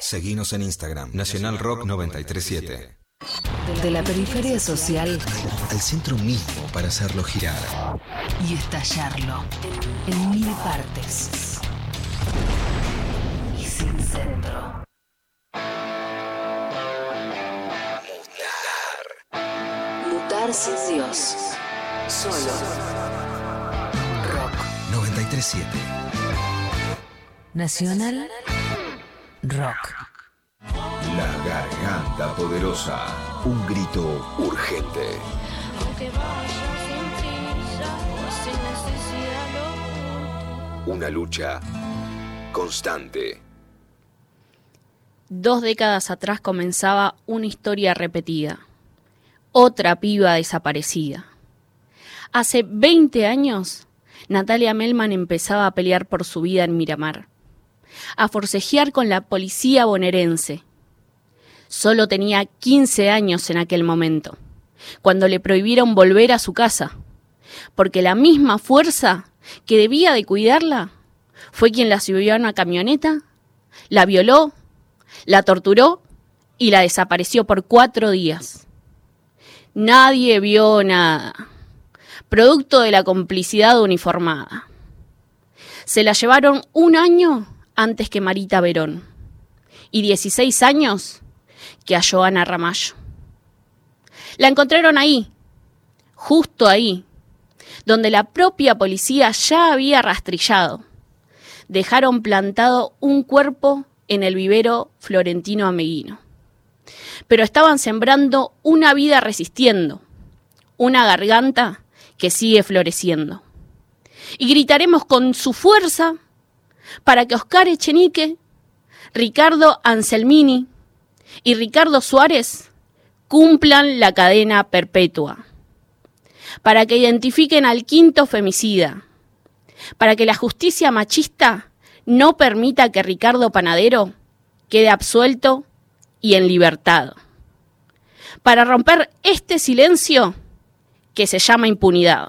Seguinos en Instagram, Nacional Rock 937. De la periferia social al centro mismo para hacerlo girar. y estallarlo en mil partes. Y sin centro. Mutar sin Dios. Solo. Rock. 937. Nacional Rock. La garganta poderosa. Un grito urgente. Aunque vaya sin prisa, sin necesidad lo. Una lucha constante. Dos décadas atrás comenzaba una historia repetida. Otra piba desaparecida. Hace 20 años, Natalia Melman empezaba a pelear por su vida en Miramar. A forcejear con la policía bonaerense. Solo tenía 15 años en aquel momento, cuando le prohibieron volver a su casa, porque la misma fuerza que debía de cuidarla fue quien la subió a una camioneta, la violó, la torturó y la desapareció por cuatro días. Nadie vio nada, producto de la complicidad uniformada. Se la llevaron un año antes que Marita Verón y 16 años que a Joana Ramallo. La encontraron ahí, justo ahí, donde la propia policía ya había rastrillado. Dejaron plantado un cuerpo en el vivero florentino ameguino. Pero estaban sembrando una vida resistiendo, una garganta que sigue floreciendo. Y gritaremos con su fuerza para que Oscar Echenique, Ricardo Anselmini y Ricardo Suárez cumplan la cadena perpetua, para que identifiquen al quinto femicida, para que la justicia machista no permita que Ricardo Panadero quede absuelto y en libertad, para romper este silencio que se llama impunidad.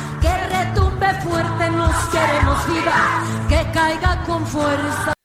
queremos que caiga con fuerza.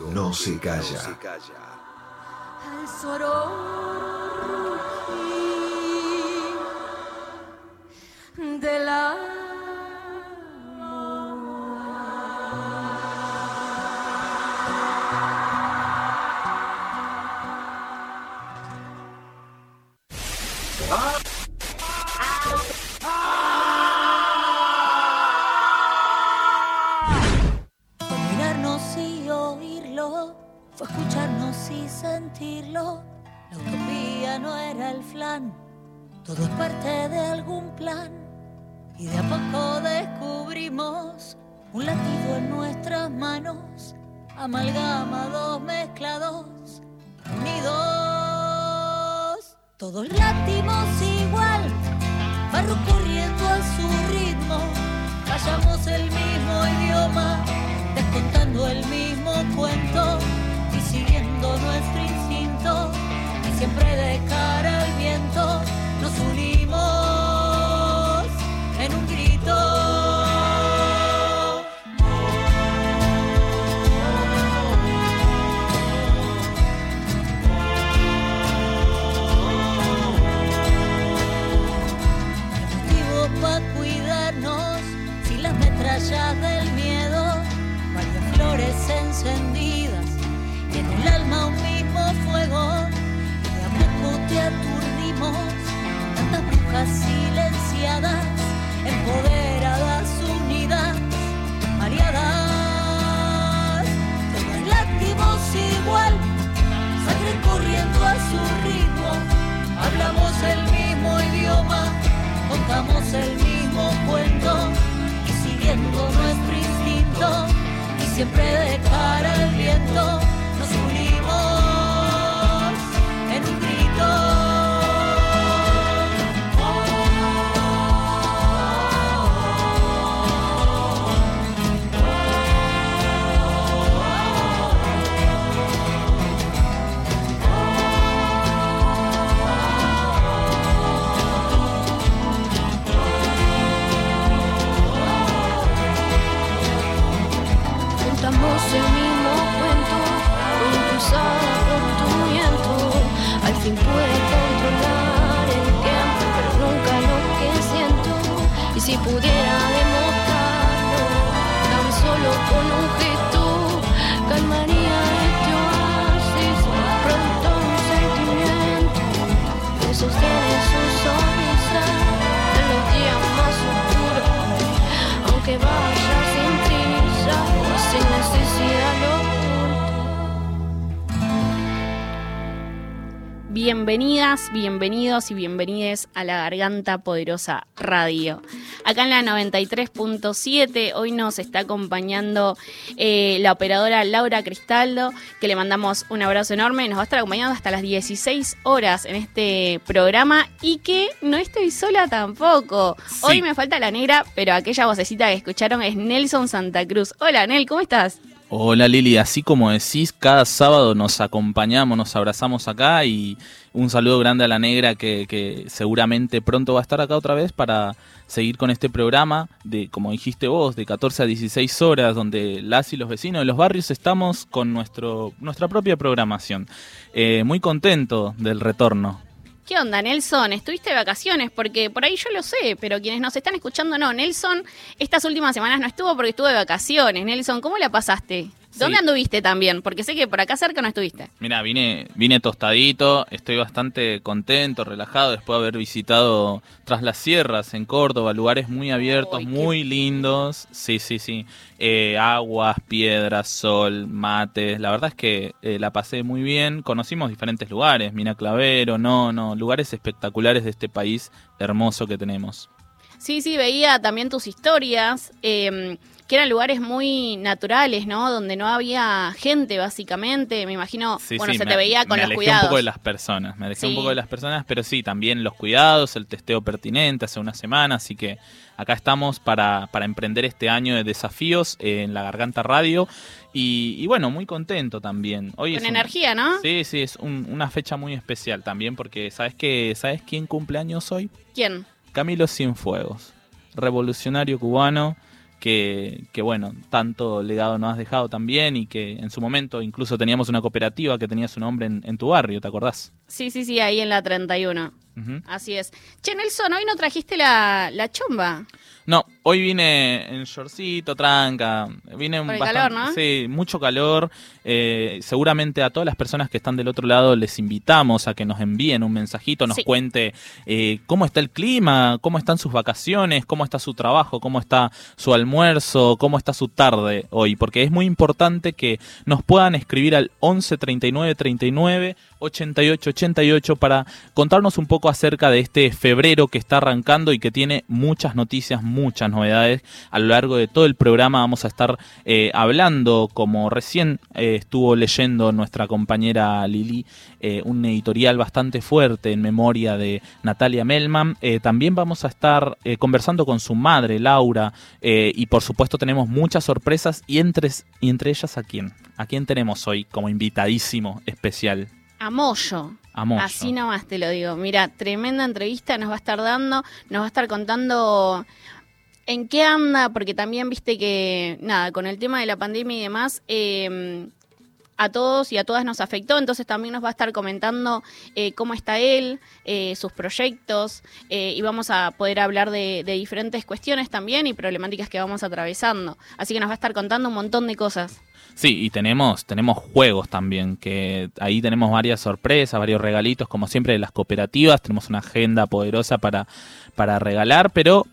no se calla. Se calla. amalgama dos mezclados, unidos, todos látimos igual, hablamos el mismo idioma, contamos el mismo cuento y siguiendo nuestro instinto y siempre de cara al viento. Si pudiera demostrarlo, tan solo con un gesto, calmaría este oasis. Pronto un sentimiento que sostiene su sonrisa en los días más oscuros, aunque vaya sin prisa, sin necesidad lo Bienvenidas, bienvenidos y bienvenides a la Garganta Poderosa Radio. Acá en la 93.7 hoy nos está acompañando eh, la operadora Laura Cristaldo, que le mandamos un abrazo enorme. Nos va a estar acompañando hasta las 16 horas en este programa y que no estoy sola tampoco. Hoy me falta la negra, pero aquella vocecita que escucharon es Nelson Santa Cruz. Hola Nel, ¿cómo estás? Hola Lili, así como decís, cada sábado nos acompañamos, nos abrazamos acá y un saludo grande a la negra que, seguramente pronto va a estar acá otra vez para seguir con este programa de, como dijiste vos, de 14 a 16 horas, donde las y los vecinos de los barrios estamos con nuestro, nuestra propia programación. Eh, muy contento del retorno. ¿Qué onda, Nelson? ¿Estuviste de vacaciones? Porque por ahí yo lo sé, pero quienes nos están escuchando no. Nelson, estas últimas semanas no estuvo porque estuvo de vacaciones. Nelson, ¿cómo la pasaste? ¿Dónde anduviste también? Porque sé que por acá cerca no estuviste. Mira, vine, vine tostadito, estoy bastante contento, relajado después de haber visitado tras las sierras en Córdoba, lugares muy abiertos, muy lindos. Sí, sí, sí. Eh, aguas, piedras, sol, mates. La verdad es que eh, la pasé muy bien. Conocimos diferentes lugares, Mina Clavero, no, no, lugares espectaculares de este país hermoso que tenemos. Sí, sí, veía también tus historias. Eh, que eran lugares muy naturales, ¿no? Donde no había gente, básicamente. Me imagino, bueno, se te veía con me los cuidados. un poco de las personas, me alejé un poco de las personas, pero sí, también los cuidados, el testeo pertinente hace una semana, así que acá estamos para, para emprender este año de desafíos en la Garganta Radio. Y, bueno, muy contento también. Hoy Con energía, ¿no? Sí, sí, es una fecha muy especial también porque ¿sabes que ¿Sabes quién cumple años hoy? ¿Quién? Camilo Cienfuegos, revolucionario cubano que, que, bueno, tanto legado nos has dejado también y que en su momento incluso teníamos una cooperativa que tenía su nombre en, en tu barrio, ¿te acordás? Sí, sí, sí, ahí en la 31. Así es. Che, Nelson, hoy no trajiste la, la chomba. No, hoy vine en shortcito, tranca. Vine Por calor, ¿no? Sí, mucho calor. Eh, seguramente a todas las personas que están del otro lado les invitamos a que nos envíen un mensajito, nos cuente eh, cómo está el clima, cómo están sus vacaciones, cómo está su trabajo, cómo está su almuerzo, cómo está su tarde hoy. Porque es muy importante que nos puedan escribir al 11 39 39 88 88 para contarnos un poco acerca de este febrero que está arrancando y que tiene muchas noticias, muchas novedades. A lo largo de todo el programa vamos a estar eh, hablando, como recién eh, estuvo leyendo nuestra compañera Lili, eh, un editorial bastante fuerte en memoria de Natalia Melman. también vamos a estar conversando con su madre, Laura, y por supuesto tenemos muchas sorpresas y entre, y entre ellas a quién. ¿A quién tenemos hoy como invitadísimo especial? A Moyo. Así nomás te lo digo. Mira, tremenda entrevista nos va a estar dando, nos va a estar contando en qué anda, porque también viste que, nada, con el tema de la pandemia y demás, eh, a todos y a todas nos afectó, entonces también nos va a estar comentando eh, cómo está él, eh, sus proyectos, y vamos a poder hablar de, de, diferentes cuestiones también y problemáticas que vamos atravesando. Así que nos va a estar contando un montón de cosas. Sí, y tenemos, tenemos juegos también, que ahí tenemos varias sorpresas, varios regalitos, como siempre de las cooperativas, tenemos una agenda poderosa para, para regalar, pero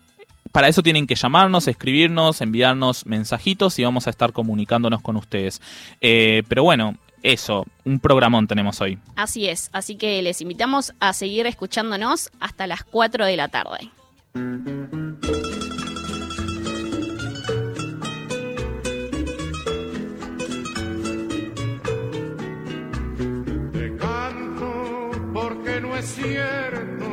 para eso tienen que llamarnos, escribirnos, enviarnos mensajitos y vamos a estar comunicándonos con ustedes. Eh, pero bueno, eso, un programón tenemos hoy. Así es, así que les invitamos a seguir escuchándonos hasta las 4 de la tarde. es cierto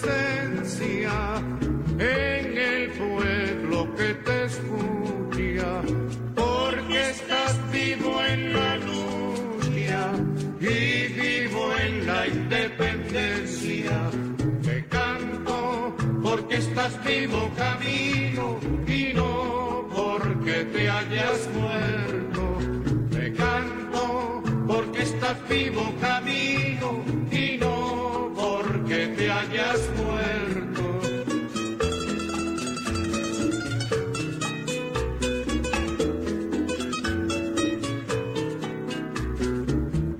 presencia en el pueblo que te escucha, porque estás vivo en la lucha y vivo en la independencia. Te canto porque estás vivo camino y no porque te hayas muerto. Te canto porque estás vivo camino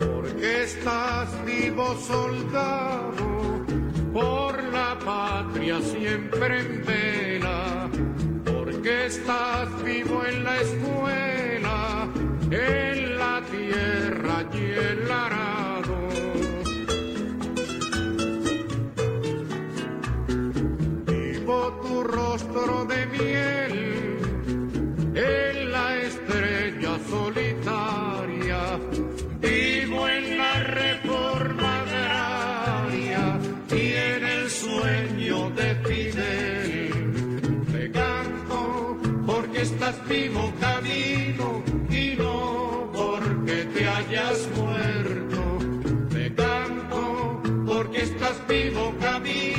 porque estás vivo soldado, por la patria siempre en vela, porque estás vivo en la escuela, vivo camino y no porque te hayas muerto. Te canto porque estás vivo camino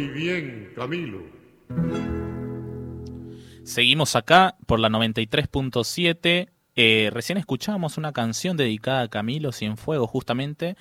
Hoy bien, Camilo. Seguimos acá por la 93.7. Eh, recién escuchábamos una canción dedicada a Camilo Cienfuegos, justamente.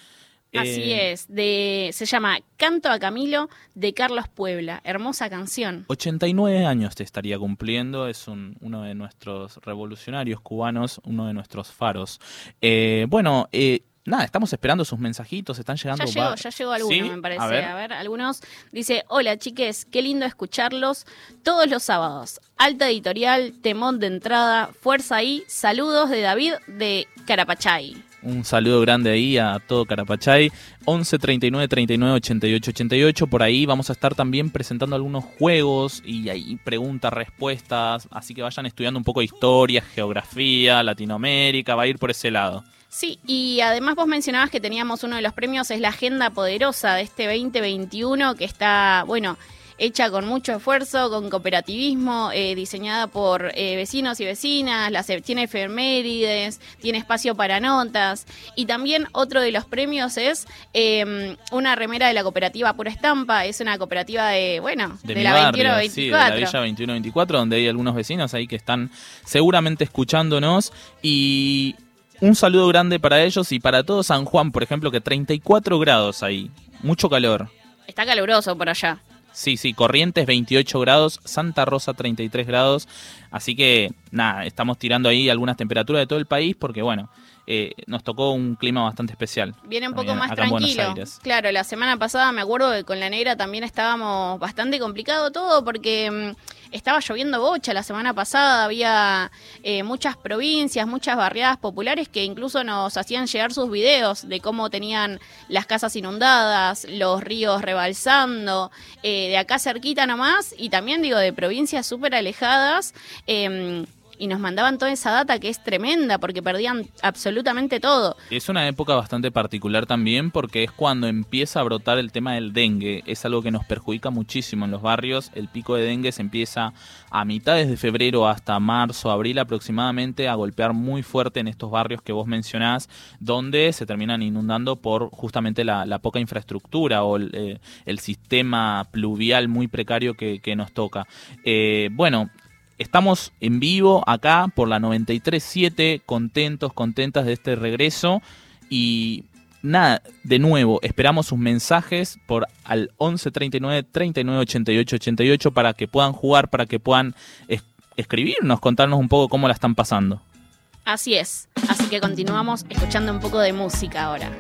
Así Eh, es, de, se llama Canto a Camilo de Carlos Puebla. Hermosa canción. 89 años te estaría cumpliendo, es un- uno de nuestros revolucionarios cubanos, uno de nuestros faros. Eh, bueno, eh, nada, estamos esperando sus mensajitos, están llegando. Ya llegó, ya llegó alguno, ¿Sí? me parece. A ver. A ver, algunos. Dice, hola chiques, qué lindo escucharlos todos los sábados. Alta editorial, temón de entrada, fuerza ahí, saludos de David de Carapachay. Un saludo grande ahí a todo Carapachay. 11 39 39 88 88. Por ahí vamos a estar también presentando algunos juegos y ahí preguntas, respuestas. Así que vayan estudiando un poco de historia, geografía, Latinoamérica. Va a ir por ese lado. Sí, y además vos mencionabas que teníamos uno de los premios, es la Agenda Poderosa de este 2021, que está, bueno, hecha con mucho esfuerzo, con cooperativismo, eh, diseñada por eh, vecinos y vecinas, las, tiene efemérides, tiene espacio para notas, y también otro de los premios es eh, una remera de la cooperativa Pura Estampa, es una cooperativa de, bueno, de, mi la barrio, 21-24. sí, de la Villa 2124, donde hay algunos vecinos ahí que están seguramente escuchándonos. Y un saludo grande para ellos y para todo San Juan, por ejemplo, que 34 grados ahí. Mucho calor. Está caluroso por allá. Sí, sí, Corrientes 28 grados, Santa Rosa 33 grados. Así que nada, estamos tirando ahí algunas temperaturas de todo el país porque, bueno, eh, nos tocó un clima bastante especial. Viene un poco más tranquilo. Claro, la semana pasada me acuerdo que con la negra también estábamos bastante complicado todo porque mm, estaba lloviendo bocha la semana pasada, había eh, muchas provincias, muchas barriadas populares que incluso nos hacían llegar sus videos de cómo tenían las casas inundadas, los ríos rebalsando, eh, de acá cerquita nomás y también digo de provincias súper alejadas. em, y nos mandaban toda esa data que es tremenda porque perdían absolutamente todo. Es una época bastante particular también porque es cuando empieza a brotar el tema del dengue. Es algo que nos perjudica muchísimo en los barrios. El pico de dengue se empieza a mitades de febrero hasta marzo, abril aproximadamente a golpear muy fuerte en estos barrios que vos mencionás, donde se terminan inundando por justamente la, poca infraestructura o el, eh, sistema pluvial muy precario que, nos toca. Eh, bueno, estamos en vivo acá por la 93.7, contentos, contentas de este regreso y nada, de nuevo, esperamos sus mensajes por al 11 39 39 88 88 para que puedan jugar, para que puedan escribirnos, contarnos un poco cómo la están pasando. Así es, así que continuamos escuchando un poco de música ahora.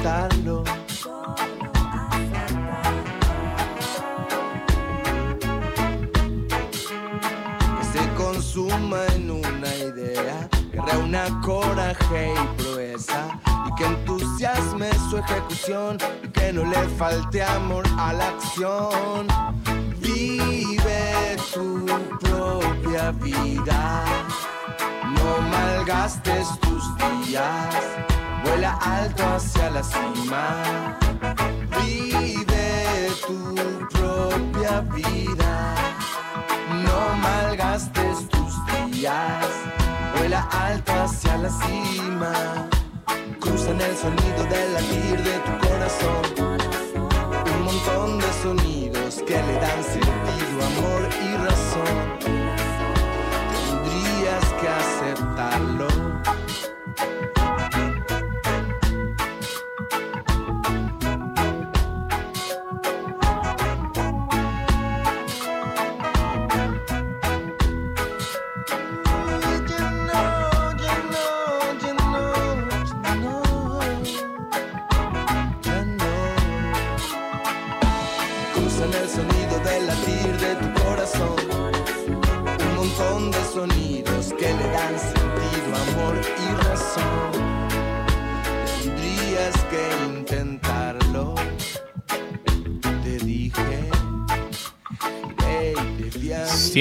Que se consuma en una idea, que reúna coraje y proeza y que entusiasme su ejecución que no le falte amor a la acción. Vive tu propia vida, no malgastes tus días, vuela alto hacia la cima. Vive tu propia vida, no malgastes tus días, vuela alto hacia la cima cruzan el sonido del latir de tu corazón. Un montón de sonidos que le dan sentido, amor y razón. Tendrías que aceptarlo.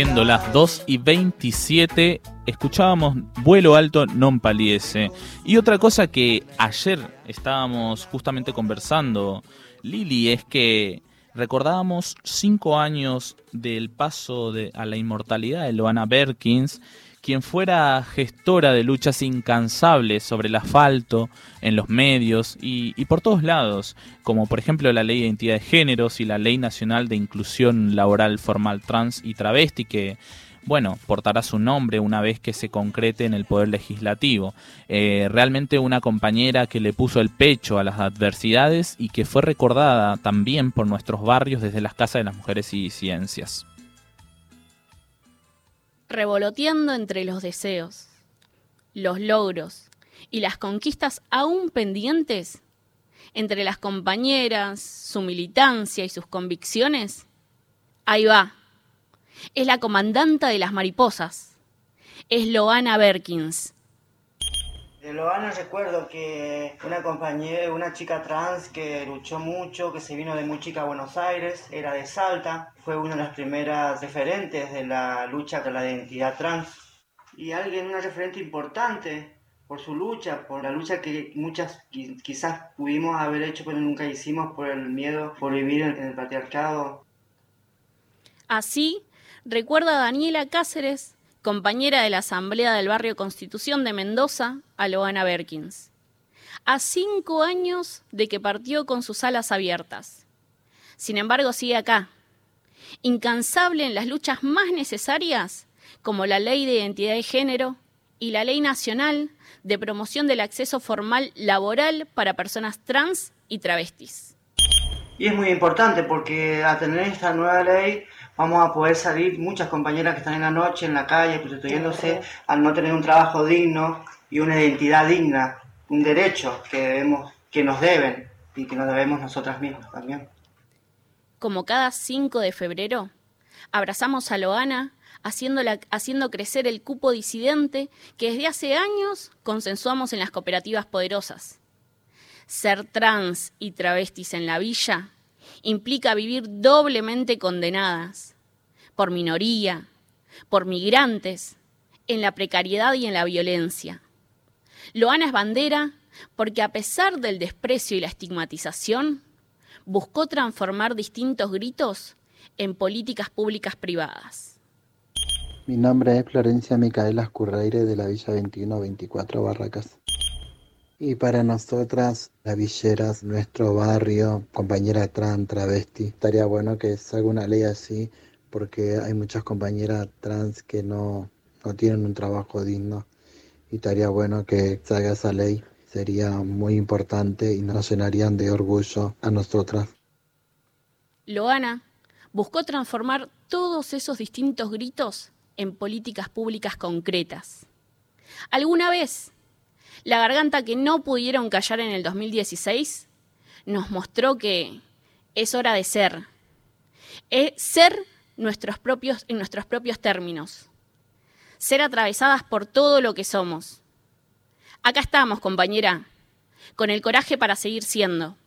Las 2 y 27, escuchábamos Vuelo Alto Non Paliese. Y otra cosa que ayer estábamos justamente conversando, Lili, es que recordábamos cinco años del paso de, a la inmortalidad de Loana Berkins quien fuera gestora de luchas incansables sobre el asfalto, en los medios y, por todos lados, como por ejemplo la Ley de Identidad de Géneros y la Ley Nacional de Inclusión Laboral Formal Trans y Travesti, que bueno, portará su nombre una vez que se concrete en el Poder Legislativo. Eh, realmente una compañera que le puso el pecho a las adversidades y que fue recordada también por nuestros barrios desde las Casas de las Mujeres y Ciencias revoloteando entre los deseos, los logros y las conquistas aún pendientes, entre las compañeras, su militancia y sus convicciones, ahí va. Es la comandanta de las mariposas. Es Loana Berkins, de Loana recuerdo que una compañera, una chica trans que luchó mucho, que se vino de muy chica a Buenos Aires, era de Salta, fue una de las primeras referentes de la lucha por la identidad trans. Y alguien, una referente importante por su lucha, por la lucha que muchas quizás pudimos haber hecho pero nunca hicimos por el miedo, por vivir en el patriarcado. Así, recuerda Daniela Cáceres compañera de la Asamblea del Barrio Constitución de Mendoza, a Berkins. A cinco años de que partió con sus alas abiertas. Sin embargo, sigue acá. incansable en las luchas más necesarias, como la ley de identidad de género y la ley nacional de promoción del acceso formal laboral para personas trans y travestis. Y es muy importante porque al tener esta nueva ley vamos a poder salir muchas compañeras que están en la noche en la calle prostituyéndose al no tener un trabajo digno y una identidad digna, un derecho que debemos, que nos deben y que nos debemos nosotras mismas también. Como cada 5 de febrero, abrazamos a Loana haciendo crecer el cupo disidente que desde hace años consensuamos en las cooperativas poderosas. Ser trans y travestis en la villa implica vivir doblemente condenadas, por minoría, por migrantes, en la precariedad y en la violencia. Loana es bandera porque a pesar del desprecio y la estigmatización, buscó transformar distintos gritos en políticas públicas privadas. Mi nombre es Florencia Micaela Escurreire de la Villa 2124 Barracas. Y para nosotras, las villeras, nuestro barrio, compañera trans, travesti, estaría bueno que salga una ley así porque hay muchas compañeras trans que no, no tienen un trabajo digno y estaría bueno que salga esa ley. Sería muy importante y nos llenarían de orgullo a nosotras. Loana buscó transformar todos esos distintos gritos en políticas públicas concretas. ¿Alguna vez la garganta que no pudieron callar en el 2016 nos mostró que es hora de ser. Es ser nuestros propios, en nuestros propios términos. Ser atravesadas por todo lo que somos. Acá estamos, compañera, con el coraje para seguir siendo.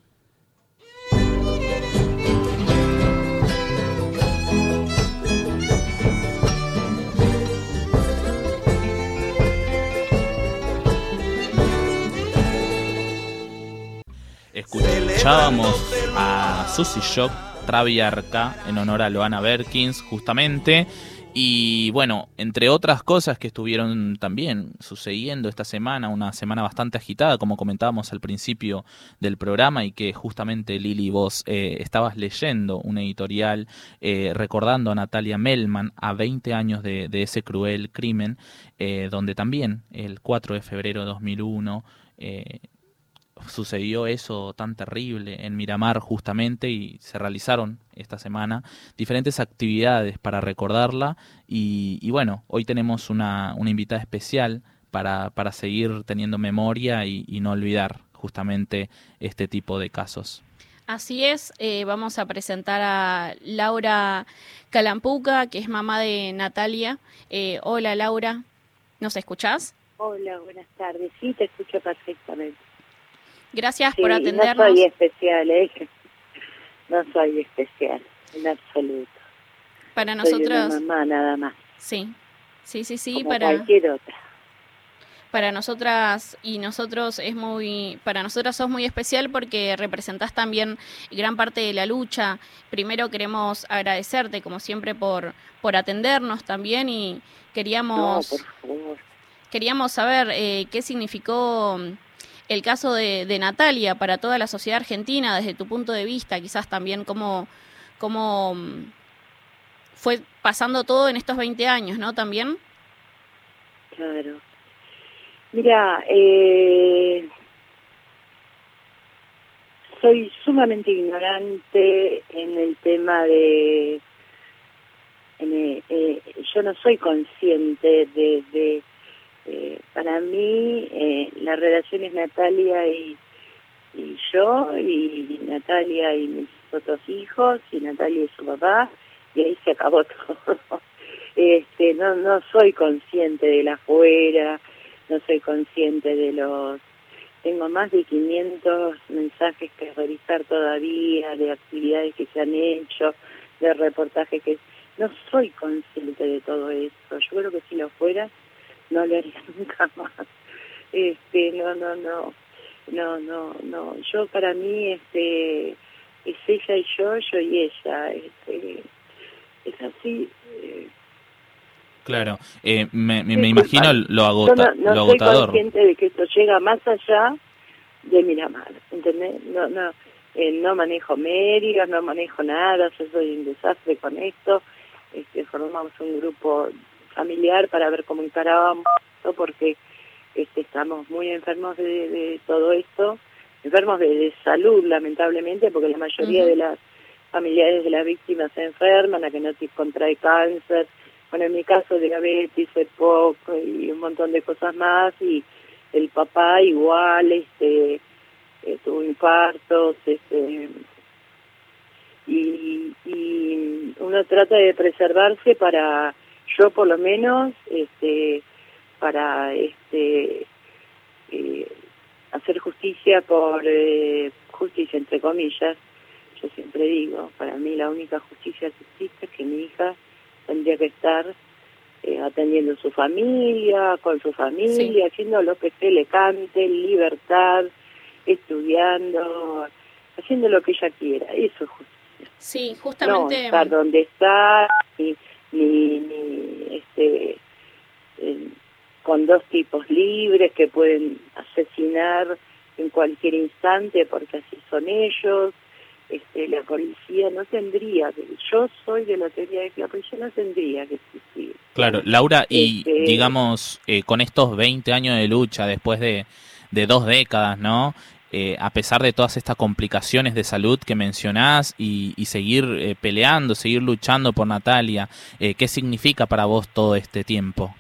Escuchábamos a Susy Shock, Traviarca, en honor a Loana Berkins, justamente. Y bueno, entre otras cosas que estuvieron también sucediendo esta semana, una semana bastante agitada, como comentábamos al principio del programa, y que justamente Lili, vos eh, estabas leyendo un editorial eh, recordando a Natalia Melman a 20 años de, ese cruel crimen, eh, donde también el 4 de febrero de 2001 sucedió eso tan terrible en Miramar justamente y se realizaron esta semana diferentes actividades para recordarla y, bueno, hoy tenemos una, una invitada especial para, para, seguir teniendo memoria y, no olvidar justamente este tipo de casos. Así es, eh, vamos a presentar a Laura Calampuca, que es mamá de Natalia. Eh, hola Laura, ¿nos escuchás? Hola, buenas tardes. Sí, te escucho perfectamente. Gracias por atendernos. No soy especial, ¿eh? No soy especial, en absoluto. Para nosotros. Soy mamá nada más. Sí, sí, sí, sí. Como para cualquier otra. Para nosotras y nosotros es muy, para nosotras sos muy especial porque representás también gran parte de la lucha. Primero queremos agradecerte, como siempre, por, por atendernos también y queríamos, no, por favor. queríamos saber eh, qué significó el caso de, Natalia para toda la sociedad argentina, desde tu punto de vista, quizás también cómo, cómo mm, fue pasando todo en estos 20 años, ¿no? También. Claro. Mira, eh, soy sumamente ignorante en el tema de... Eh, yo no soy consciente de eh, para mí eh, la relación es Natalia y, y yo, y Natalia y mis otros hijos, y Natalia y su papá, y ahí se acabó todo. este, no, no soy consciente de la fuera, no soy consciente de los... Tengo más de 500 mensajes que revisar todavía, de actividades que se han hecho, de reportajes que... No soy consciente de todo eso. Yo creo que si lo fuera, no lo haría nunca más. Este, no, no, no, no, no, no. Yo para mí, este, es ella y yo, yo y ella. Este, es así. Eh. Claro, eh, me, me, imagino lo, agota, no, lo agotador. Soy consciente de que esto llega más allá de Miramar, ¿entendés? No, no, eh, no manejo medios, no manejo nada, yo soy un desastre con esto. Este, formamos un grupo familiar para ver cómo encarábamos esto porque este, estamos muy enfermos de, todo esto, enfermos de, salud lamentablemente porque la mayoría de las familiares de las víctimas se enferman, a que no se contrae cáncer, bueno, en mi caso diabetes, EPOC y un montón de cosas más, y el papá igual, este, eh, tuvo infartos, este, y, y uno trata de preservarse para, yo por lo menos, este, para este, eh, hacer justicia por eh, justicia entre comillas, yo siempre digo, para mí la única justicia que existe es que mi hija tendría que estar eh, atendiendo su familia, con su familia, haciendo lo que se le cante, libertad, estudiando, haciendo lo que ella quiera. Eso es justicia. Sí, justamente. No estar donde está, ni, ni, este, con dos tipos libres que pueden asesinar en cualquier instante porque así son ellos este, la policía no tendría, yo soy de la teoría de que la policía no tendría que existir. Claro, Laura, y este, digamos, eh, con estos 20 años de lucha, después de, de dos décadas, ¿no? Eh, a pesar de todas estas complicaciones de salud que mencionás y, y seguir eh, peleando, seguir luchando por Natalia, ¿qué significa para vos todo este tiempo?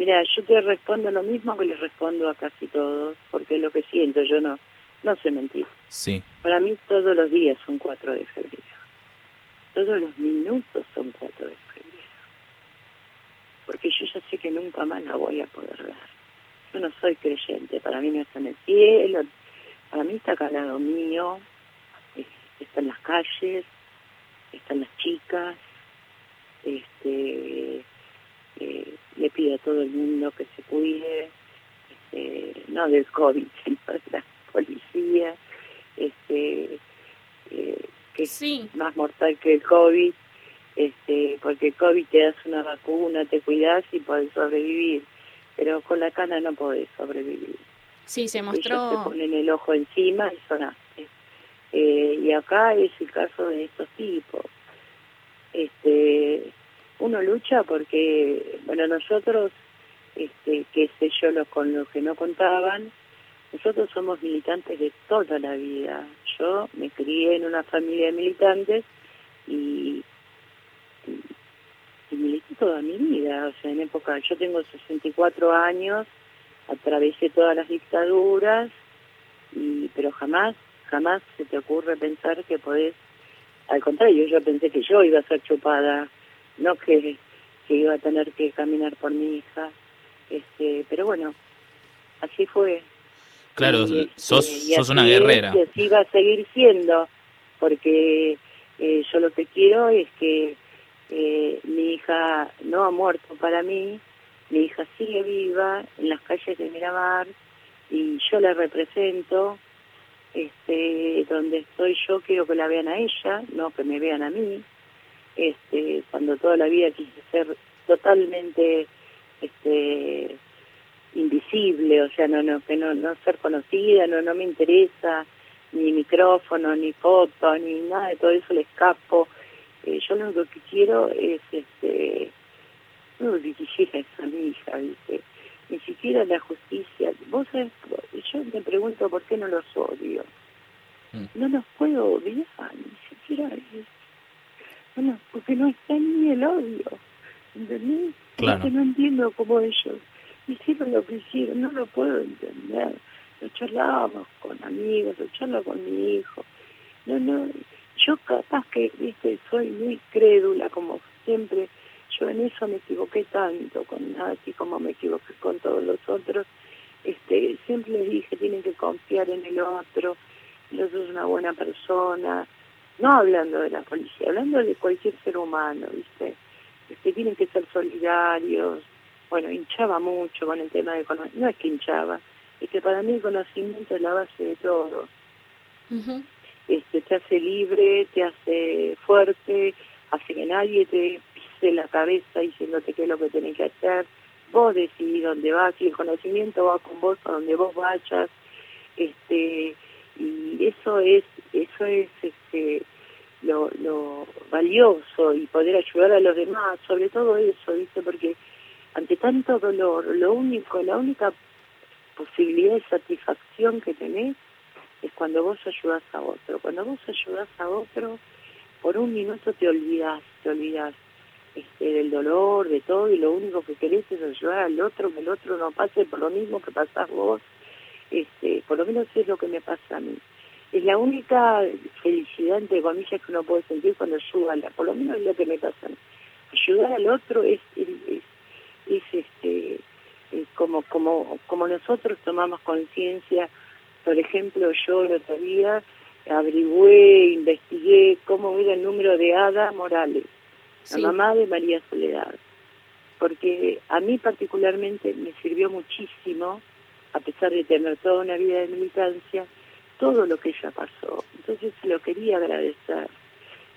mira, yo te respondo lo mismo que le respondo a casi todos, porque es lo que siento, yo no, no sé mentir. Sí. Para mí todos los días son 4 de febrero. Todos los minutos son 4 de febrero. Porque yo ya sé que nunca más la voy a poder ver. Yo no soy creyente, para mí no está en el cielo, para mí está acá al lado mío, está en las calles, están las chicas, este, eh, le pido a todo el mundo que se cuide, este, no del COVID, sino de la policía, este, eh, que es más mortal que el COVID, este, porque el COVID te das una vacuna, te cuidas y puedes sobrevivir, pero con la cana no podés sobrevivir. Sí, se mostró. Ellos te ponen el ojo encima y sonaste. Eh, y acá es el caso de estos tipos. Este, uno lucha porque, bueno, nosotros, este, qué sé yo, los, con los que no contaban, nosotros somos militantes de toda la vida. Yo me crié en una familia de militantes y, y, milité toda mi vida. O sea, en época, yo tengo 64 años, atravesé todas las dictaduras, y pero jamás, jamás se te ocurre pensar que podés, al contrario, yo pensé que yo iba a ser chupada, no que, que iba a tener que caminar por mi hija. Este, pero bueno, así fue. Claro, sos, sos una guerrera. Y así va a seguir siendo, porque eh, yo lo que quiero es que eh, mi hija no ha muerto para mí, mi hija sigue viva en las calles de Miramar y yo la represento. Este, donde estoy yo quiero que la vean a ella, no que me vean a mí. Este, cuando toda la vida quise ser totalmente este invisible, o sea, no, no, que no, no ser conocida, no, no me interesa ni micrófono, ni foto, ni nada de todo eso le escapo. Eh, yo lo único que quiero es, este, no dirigir a mi hija, ¿viste? Ni siquiera la justicia. Vos sabés, yo me pregunto por qué no los odio. Mm. No los puedo odiar, ni siquiera es. No, porque no está ni el odio, ¿entendés? Claro. no entiendo cómo ellos hicieron lo que hicieron, no lo puedo entender. Lo charlábamos con amigos, lo charlo con mi hijo. No, no, yo capaz que, viste, soy muy crédula, como siempre, yo en eso me equivoqué tanto con así como me equivoqué con todos los otros. Este, siempre les dije, tienen que confiar en el otro, el otro es una buena persona, no hablando de la policía, hablando de cualquier ser humano, ¿viste? Este, tienen que ser solidarios, bueno, hinchaba mucho con el tema de conocimiento, no es que hinchaba, es que para mí el conocimiento es la base de todo. Este, te hace libre, te hace fuerte, hace que nadie te pise la cabeza diciéndote qué es lo que tenés que hacer, vos decidís dónde vas y el conocimiento va con vos a donde vos vayas, este, y eso es eso es este lo, lo valioso y poder ayudar a los demás. Sobre todo eso viste porque ante tanto dolor lo único la única posibilidad de satisfacción que tenés es cuando vos ayudas a otro cuando vos ayudas a otro por un minuto te olvidas te olvidas este, del dolor, de todo, y lo único que querés es ayudar al otro, que el otro no pase por lo mismo que pasás vos, este, por lo menos es lo que me pasa a mí. Es la única felicidad, entre comillas, que uno puede sentir cuando ayuda, por lo menos es lo que me pasa a mí. Ayudar al otro es, es, es, este, como, como, como nosotros tomamos conciencia, por ejemplo, yo el otro día averigüé, investigué cómo era el número de Ada Morales la mamá de María Soledad, porque a mí particularmente me sirvió muchísimo, a pesar de tener toda una vida de militancia, todo lo que ella pasó. Entonces se lo quería agradecer,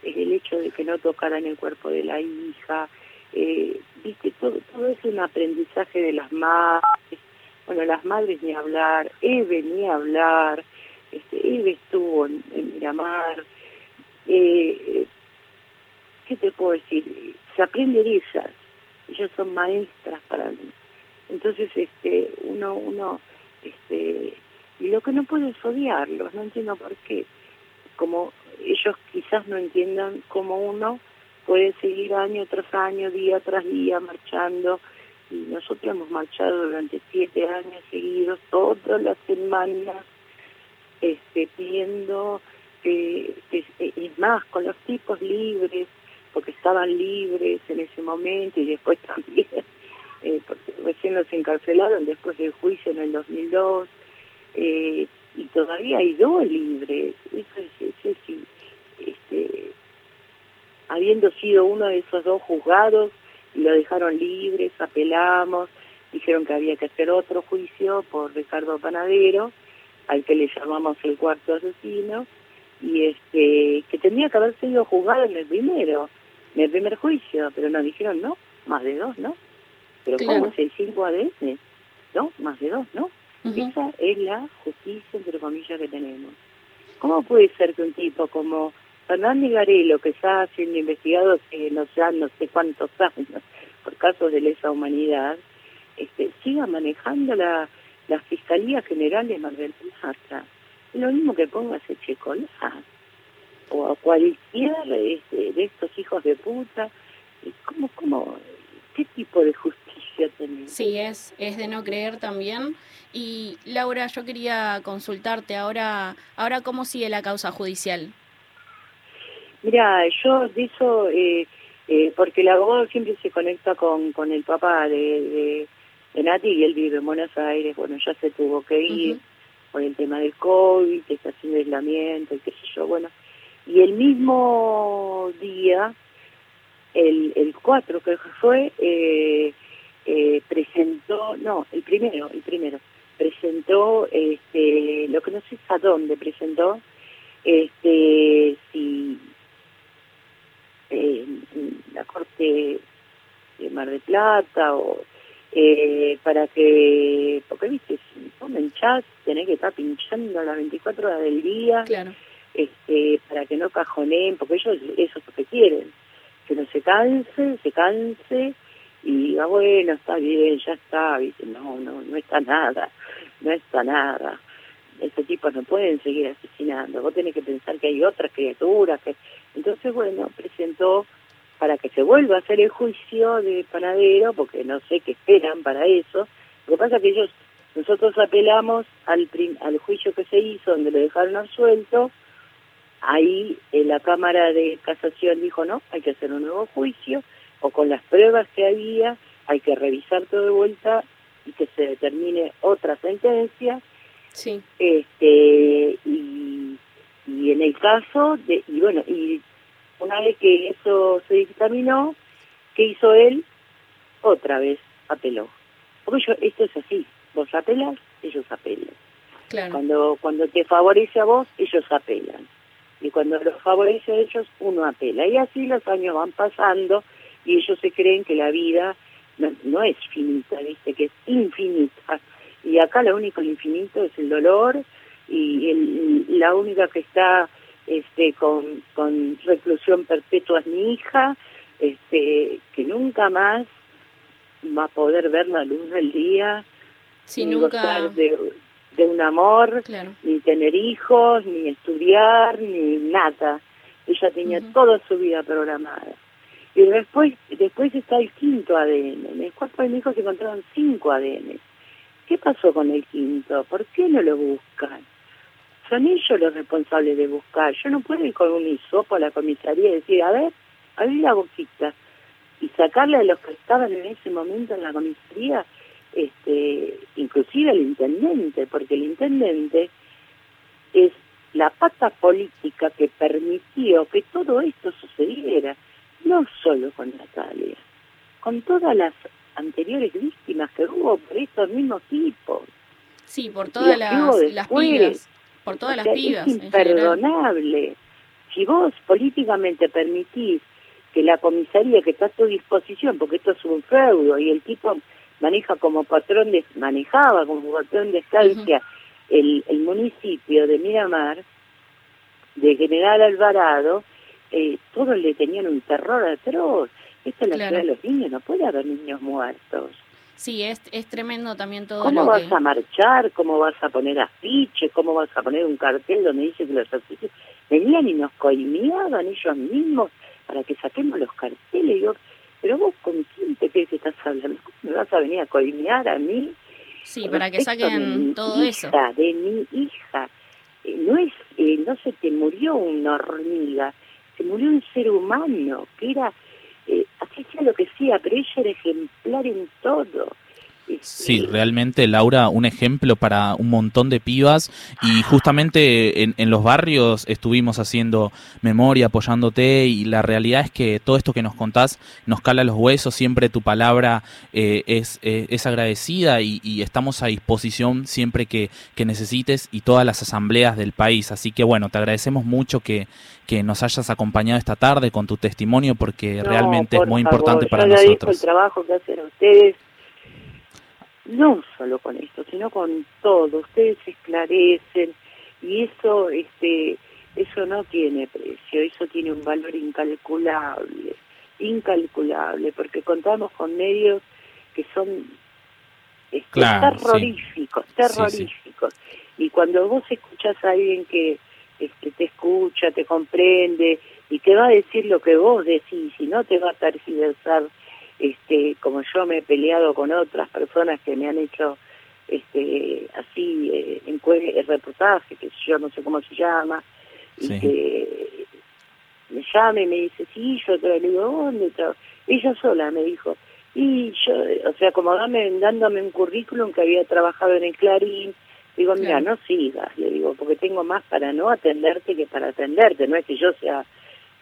el hecho de que no tocaran el cuerpo de la hija, eh, viste, todo, todo es un aprendizaje de las madres, bueno, las madres ni hablar, Eve ni hablar, este, Eve estuvo en, Miramar, eh, ¿qué te puedo decir? Se aprende de ellas, ellas son maestras para mí. Entonces, este, uno, uno, este, y lo que no puedo es odiarlos, no entiendo por qué. Como ellos quizás no entiendan cómo uno puede seguir año tras año, día tras día, marchando. Y nosotros hemos marchado durante siete años seguidos, todas las semanas, este, pidiendo, eh, es más, con los tipos libres, porque estaban libres en ese momento y después también, eh, porque recién los encarcelaron después del juicio en el 2002, eh, y todavía hay dos libres. Eso es, eso este, habiendo sido uno de esos dos juzgados, y lo dejaron libres, apelamos, dijeron que había que hacer otro juicio por Ricardo Panadero, al que le llamamos el cuarto asesino, y este que tenía que haber sido juzgado en el primero en el primer juicio, pero nos dijeron no, más de dos, ¿no? Pero ¿cómo es el 5 ADN? No, más de dos, ¿no? Esa es la justicia, entre comillas, que tenemos. ¿Cómo puede ser que un tipo como Fernández Garelo, que está siendo investigado hace no, ya no sé cuántos años por casos de lesa humanidad, este, siga manejando la, Fiscalía General de Mar del Plata? Lo mismo que ponga ese checolá o a cualquiera este, de estos hijos de puta. ¿Y cómo, cómo, qué tipo de justicia tenemos? Sí, es, es de no creer también. Y Laura, yo quería consultarte ahora, ahora cómo sigue la causa judicial. Mira, yo de eso, eh, eh, porque el abogado siempre se conecta con, con el papá de, de, Nati y él vive en Buenos Aires, bueno, ya se tuvo que ir por el tema del COVID, que está haciendo aislamiento y qué sé yo, bueno, y el mismo día, el, el 4 que fue, eh, eh, presentó, no, el primero, el primero, presentó, este, lo que no sé a dónde presentó, este, si eh, la Corte de Mar de Plata o eh, para que, porque viste, si ponen chat, tenés que estar pinchando las 24 horas del día. Claro este, para que no cajoneen, porque ellos eso es lo que quieren, que no se canse, se canse y diga, bueno, está bien, ya está, ¿viste? no, no, no está nada, no está nada. Estos tipos no pueden seguir asesinando, vos tenés que pensar que hay otras criaturas, que entonces, bueno, presentó para que se vuelva a hacer el juicio de Panadero, porque no sé qué esperan para eso. Lo que pasa es que ellos, nosotros apelamos al, al juicio que se hizo, donde lo dejaron absuelto, Ahí la Cámara de Casación dijo, no, hay que hacer un nuevo juicio, o con las pruebas que había, hay que revisar todo de vuelta y que se determine otra sentencia. Sí. Este, y, y en el caso, de, y bueno, y una vez que eso se dictaminó, ¿qué hizo él? Otra vez apeló. Porque yo, esto es así, vos apelas, ellos apelan. Claro. Cuando, cuando te favorece a vos, ellos apelan y cuando los favorece a ellos uno apela. Y así los años van pasando y ellos se creen que la vida no, es finita, ¿viste? que es infinita. Y acá lo único infinito es el dolor y el- la única que está este con, con reclusión perpetua es mi hija, este que nunca más va a poder ver la luz del día, Sí, ni nunca- gozar de, de un amor, Claro. ni tener hijos, ni estudiar, ni nada. Ella tenía toda su vida programada. Y después, después está el quinto ADN. En el cuerpo de mi hijo se encontraron cinco ADN. ¿Qué pasó con el quinto? ¿Por qué no lo buscan? Son ellos los responsables de buscar. Yo no puedo ir con un hisopo a la comisaría y decir, a ver, abrí la boquita y sacarle a los que estaban en ese momento en la comisaría, este, inclusive el intendente, porque el intendente es la pata política que permitió que todo esto sucediera, no solo con Natalia, con todas las anteriores víctimas que hubo por estos mismos tipos. Sí, por todas las las, las pibas. Por todas O las sea, pibas. Es imperdonable. Si vos políticamente permitís que la comisaría que está a tu disposición, porque esto es un feudo y el tipo maneja como patrón de, manejaba como patrón de estancia el, el municipio de Miramar, de General Alvarado, eh, todos le tenían un terror atroz. Esto es la Claro. ciudad de los niños, no puede haber niños muertos. Sí, es, es tremendo también todo ¿Cómo lo vas que... a marchar? ¿Cómo vas a poner afiches? ¿Cómo vas a poner un cartel donde dice que los afiches venían y nos coimeaban ellos mismos para que saquemos los carteles? Yo, pero vos con quién te crees que estás hablando? ¿Cómo me vas a venir a coimear a mí? Sí, para que saquen todo hija, eso. De mi hija. Eh, no es, eh, no se te murió una hormiga, se murió un ser humano que era, sea lo que sea, pero ella era ejemplar en todo. Sí, realmente Laura, un ejemplo para un montón de pibas. Y justamente en, en los barrios estuvimos haciendo memoria, apoyándote. Y la realidad es que todo esto que nos contás nos cala los huesos, siempre tu palabra eh, es, eh, es agradecida. Y, y estamos a disposición siempre que, que necesites y todas las asambleas del país. Así que bueno, te agradecemos mucho que, que nos hayas acompañado esta tarde con tu testimonio porque No, realmente es muy favor, importante para yo nosotros. el trabajo que hacen ustedes, no solo con esto, sino con todo. Ustedes se esclarecen y eso, este, eso no tiene precio, eso tiene un valor incalculable, incalculable, porque contamos con medios que son este, Claro, sí. terroríficos, Sí, sí. terroríficos. Y cuando vos escuchás a alguien que este, te escucha, te comprende y te va a decir lo que vos decís y no te va a tergiversar, este, como yo me he peleado con otras personas que me han hecho este, así eh, eh, reportaje, que yo no sé cómo se llama, y que me llama y me dice, sí, yo te le digo, ¿dónde tra-?" Ella sola me dijo, y yo, o sea, como dame, dándome un currículum que había trabajado en el Clarín, digo, mira, no sigas, le digo, porque tengo más para no atenderte que para atenderte, no es que yo sea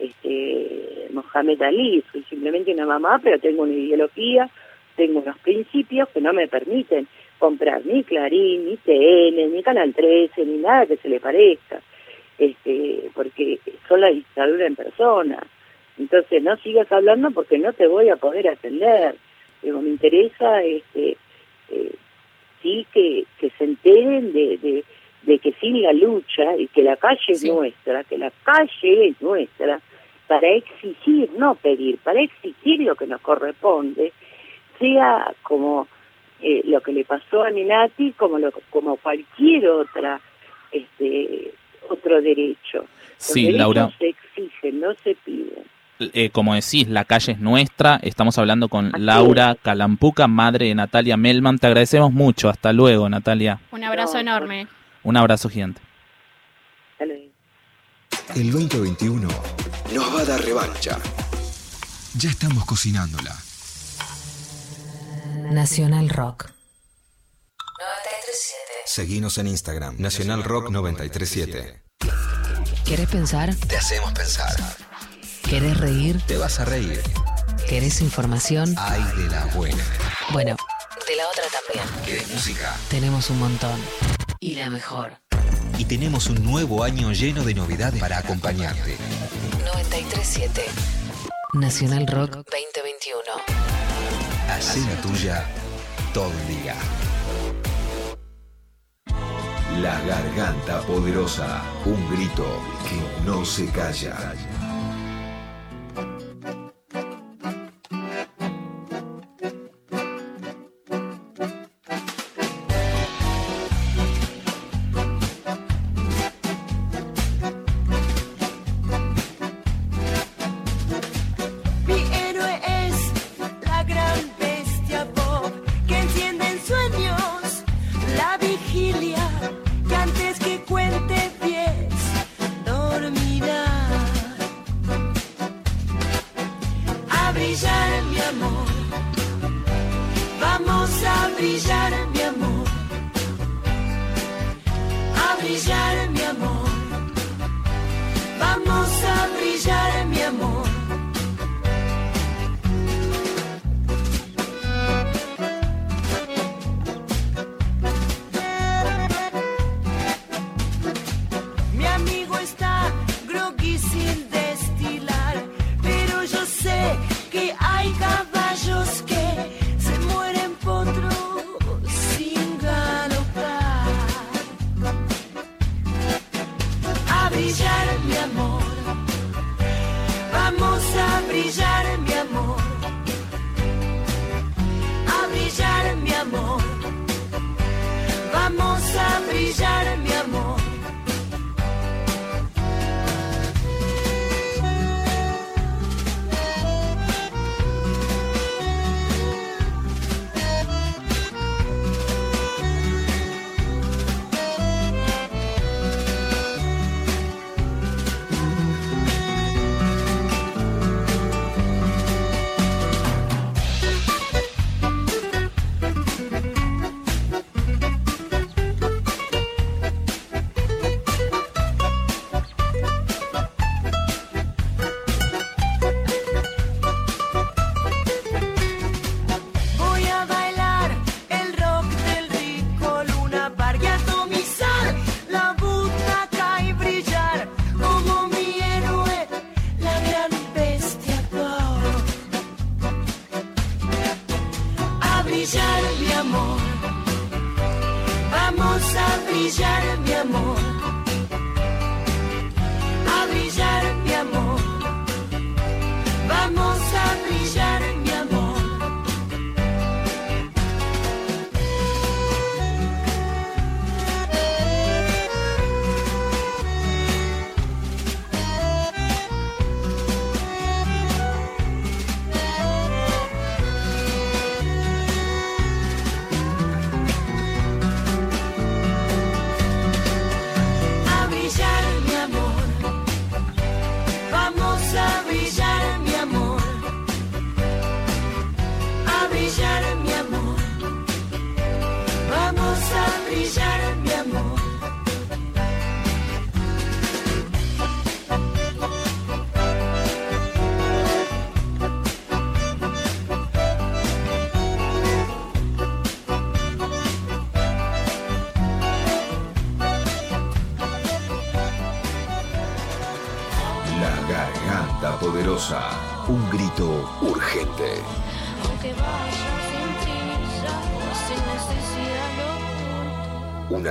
este Mohamed Ali, soy simplemente una mamá, pero tengo una ideología, tengo unos principios que no me permiten comprar ni Clarín, ni TN, ni Canal 13, ni nada que se le parezca, este porque son la dictadura en persona. Entonces no sigas hablando porque no te voy a poder atender. Digo, me interesa este eh, sí que, que se enteren de, de, de que sin la lucha y que la calle es nuestra, que la calle es nuestra, para exigir, no pedir, para exigir lo que nos corresponde, sea como eh, lo que le pasó a Nenati, como lo, como cualquier otra este otro derecho. Los Sí, Laura. se exigen, no se piden. eh, como decís, la calle es nuestra. Estamos hablando con Laura Calampuca, madre de Natalia Melman. Te agradecemos mucho. Hasta luego, Natalia. Un abrazo enorme. Un abrazo gigante. El 2021 nos va a dar revancha. Ya estamos cocinándola. Nacional Rock. Seguinos en Instagram, Nacional Rock 937. ¿Querés pensar? Te hacemos pensar. ¿Querés reír? Te vas a reír. ¿Querés información? Ay de la buena. Bueno, de la otra también. ¿Querés música? Tenemos un montón. Y la mejor. Y tenemos un nuevo año lleno de novedades para acompañarte. 937. Nacional Rock 2021. Hacé la tuya todo el día. La garganta poderosa, un grito que no se calla.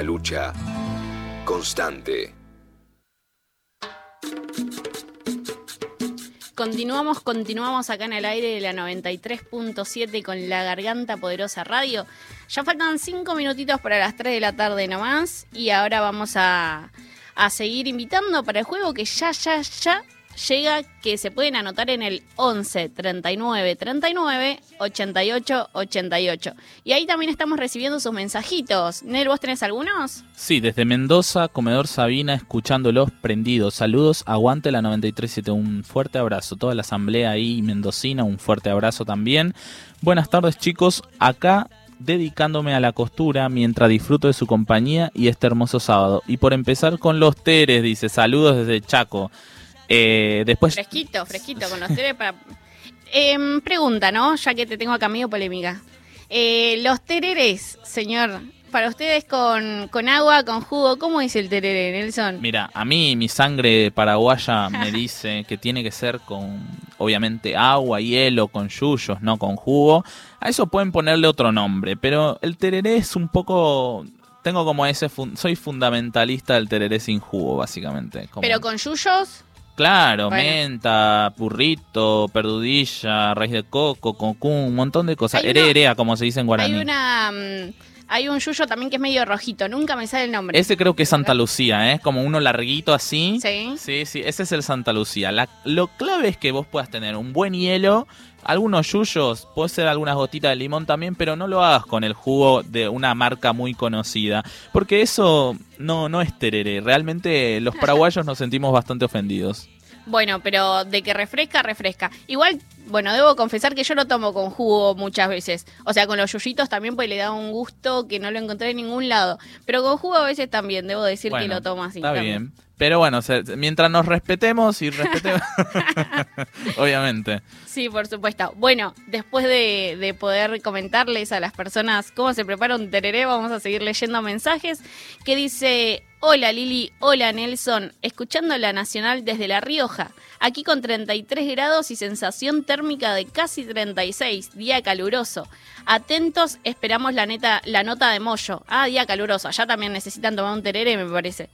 Lucha constante. Continuamos, continuamos acá en el aire de la 93.7 con la Garganta Poderosa Radio. Ya faltan cinco minutitos para las 3 de la tarde nomás y ahora vamos a, a seguir invitando para el juego que ya, ya, ya llega que se pueden anotar en el 11 39 39 88 88. Y ahí también estamos recibiendo sus mensajitos. Nel, ¿vos tenés algunos? Sí, desde Mendoza, Comedor Sabina, escuchándolos prendidos. Saludos, aguante la 937. Un fuerte abrazo. Toda la asamblea ahí mendocina, un fuerte abrazo también. Buenas tardes, chicos. Acá dedicándome a la costura mientras disfruto de su compañía y este hermoso sábado. Y por empezar con los teres, dice, saludos desde Chaco. Eh, después... Fresquito, fresquito, con los teres para... Em, pregunta, ¿no? Ya que te tengo acá medio polémica. Eh, los tereres, señor, para ustedes con, con, agua, con jugo, ¿cómo es el tereré, Nelson? Mira, a mí mi sangre paraguaya me dice que tiene que ser con, obviamente, agua, hielo, con yuyos, no con jugo. A eso pueden ponerle otro nombre, pero el tereré es un poco tengo como ese, fun- soy fundamentalista del tereré sin jugo, básicamente. Como- Pero con yuyos, Claro, Bueno. menta, burrito, perdudilla, raíz de coco, cocún, un montón de cosas. Herea, como se dice en guaraní. hay una mm, hay un yuyo también que es medio rojito, nunca me sale el nombre. Ese creo que es Santa Lucía, ¿eh? Como uno larguito así. Sí. Sí, sí, ese es el Santa Lucía. La- lo clave es que vos puedas tener un buen hielo, algunos yuyos, puede ser algunas gotitas de limón también, pero no lo hagas con el jugo de una marca muy conocida, porque eso no, no es tereré. Realmente los paraguayos nos sentimos bastante ofendidos. Bueno, pero de que refresca, refresca. Igual, bueno, debo confesar que yo lo tomo con jugo muchas veces. O sea, con los yuyitos también pues le da un gusto que no lo encontré en ningún lado. Pero con jugo a veces también, debo decir que lo tomo así. Está también. bien. Pero bueno, se- mientras nos respetemos y respetemos, obviamente. Sí, por supuesto. Bueno, después de, de poder comentarles a las personas cómo se prepara un tereré, vamos a seguir leyendo mensajes que dice, hola Lili, hola Nelson, escuchando la Nacional desde La Rioja, aquí con 33 grados y sensación térmica de casi 36, día caluroso. Atentos, esperamos la, neta, la nota de Moyo. Ah, día caluroso, allá también necesitan tomar un tereré, me parece.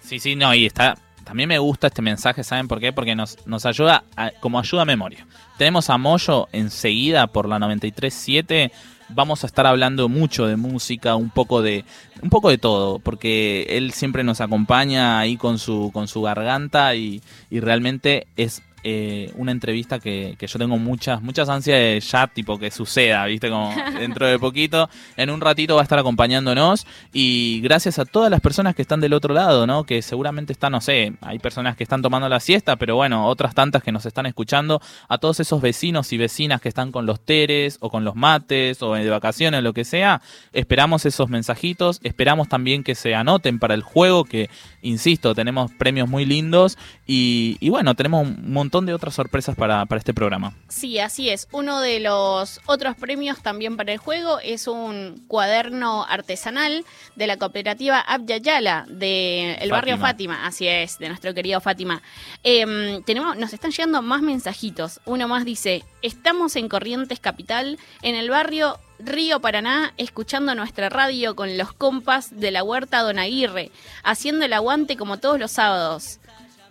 Sí, sí, no, y está. También me gusta este mensaje, ¿saben por qué? Porque nos, nos ayuda como ayuda a memoria. Tenemos a Moyo enseguida por la 93.7. Vamos a estar hablando mucho de música, un poco de un poco de todo, porque él siempre nos acompaña ahí con su con su garganta y, y realmente es eh, una entrevista que, que yo tengo muchas muchas ansias de ya tipo que suceda, viste como dentro de poquito, en un ratito va a estar acompañándonos. Y gracias a todas las personas que están del otro lado, ¿no? Que seguramente están, no sé, hay personas que están tomando la siesta, pero bueno, otras tantas que nos están escuchando, a todos esos vecinos y vecinas que están con los teres o con los mates o de vacaciones, lo que sea, esperamos esos mensajitos, esperamos también que se anoten para el juego, que, insisto, tenemos premios muy lindos. Y, y bueno, tenemos un montón de otras sorpresas para, para este programa. Sí, así es. Uno de los otros premios también para el juego es un cuaderno artesanal de la cooperativa Abyayala del barrio Fátima. Fátima. Así es, de nuestro querido Fátima. Em, tenemos, nos están llegando más mensajitos. Uno más dice: Estamos en Corrientes Capital, en el barrio Río Paraná, escuchando nuestra radio con los compas de la Huerta Don Aguirre, haciendo el aguante como todos los sábados.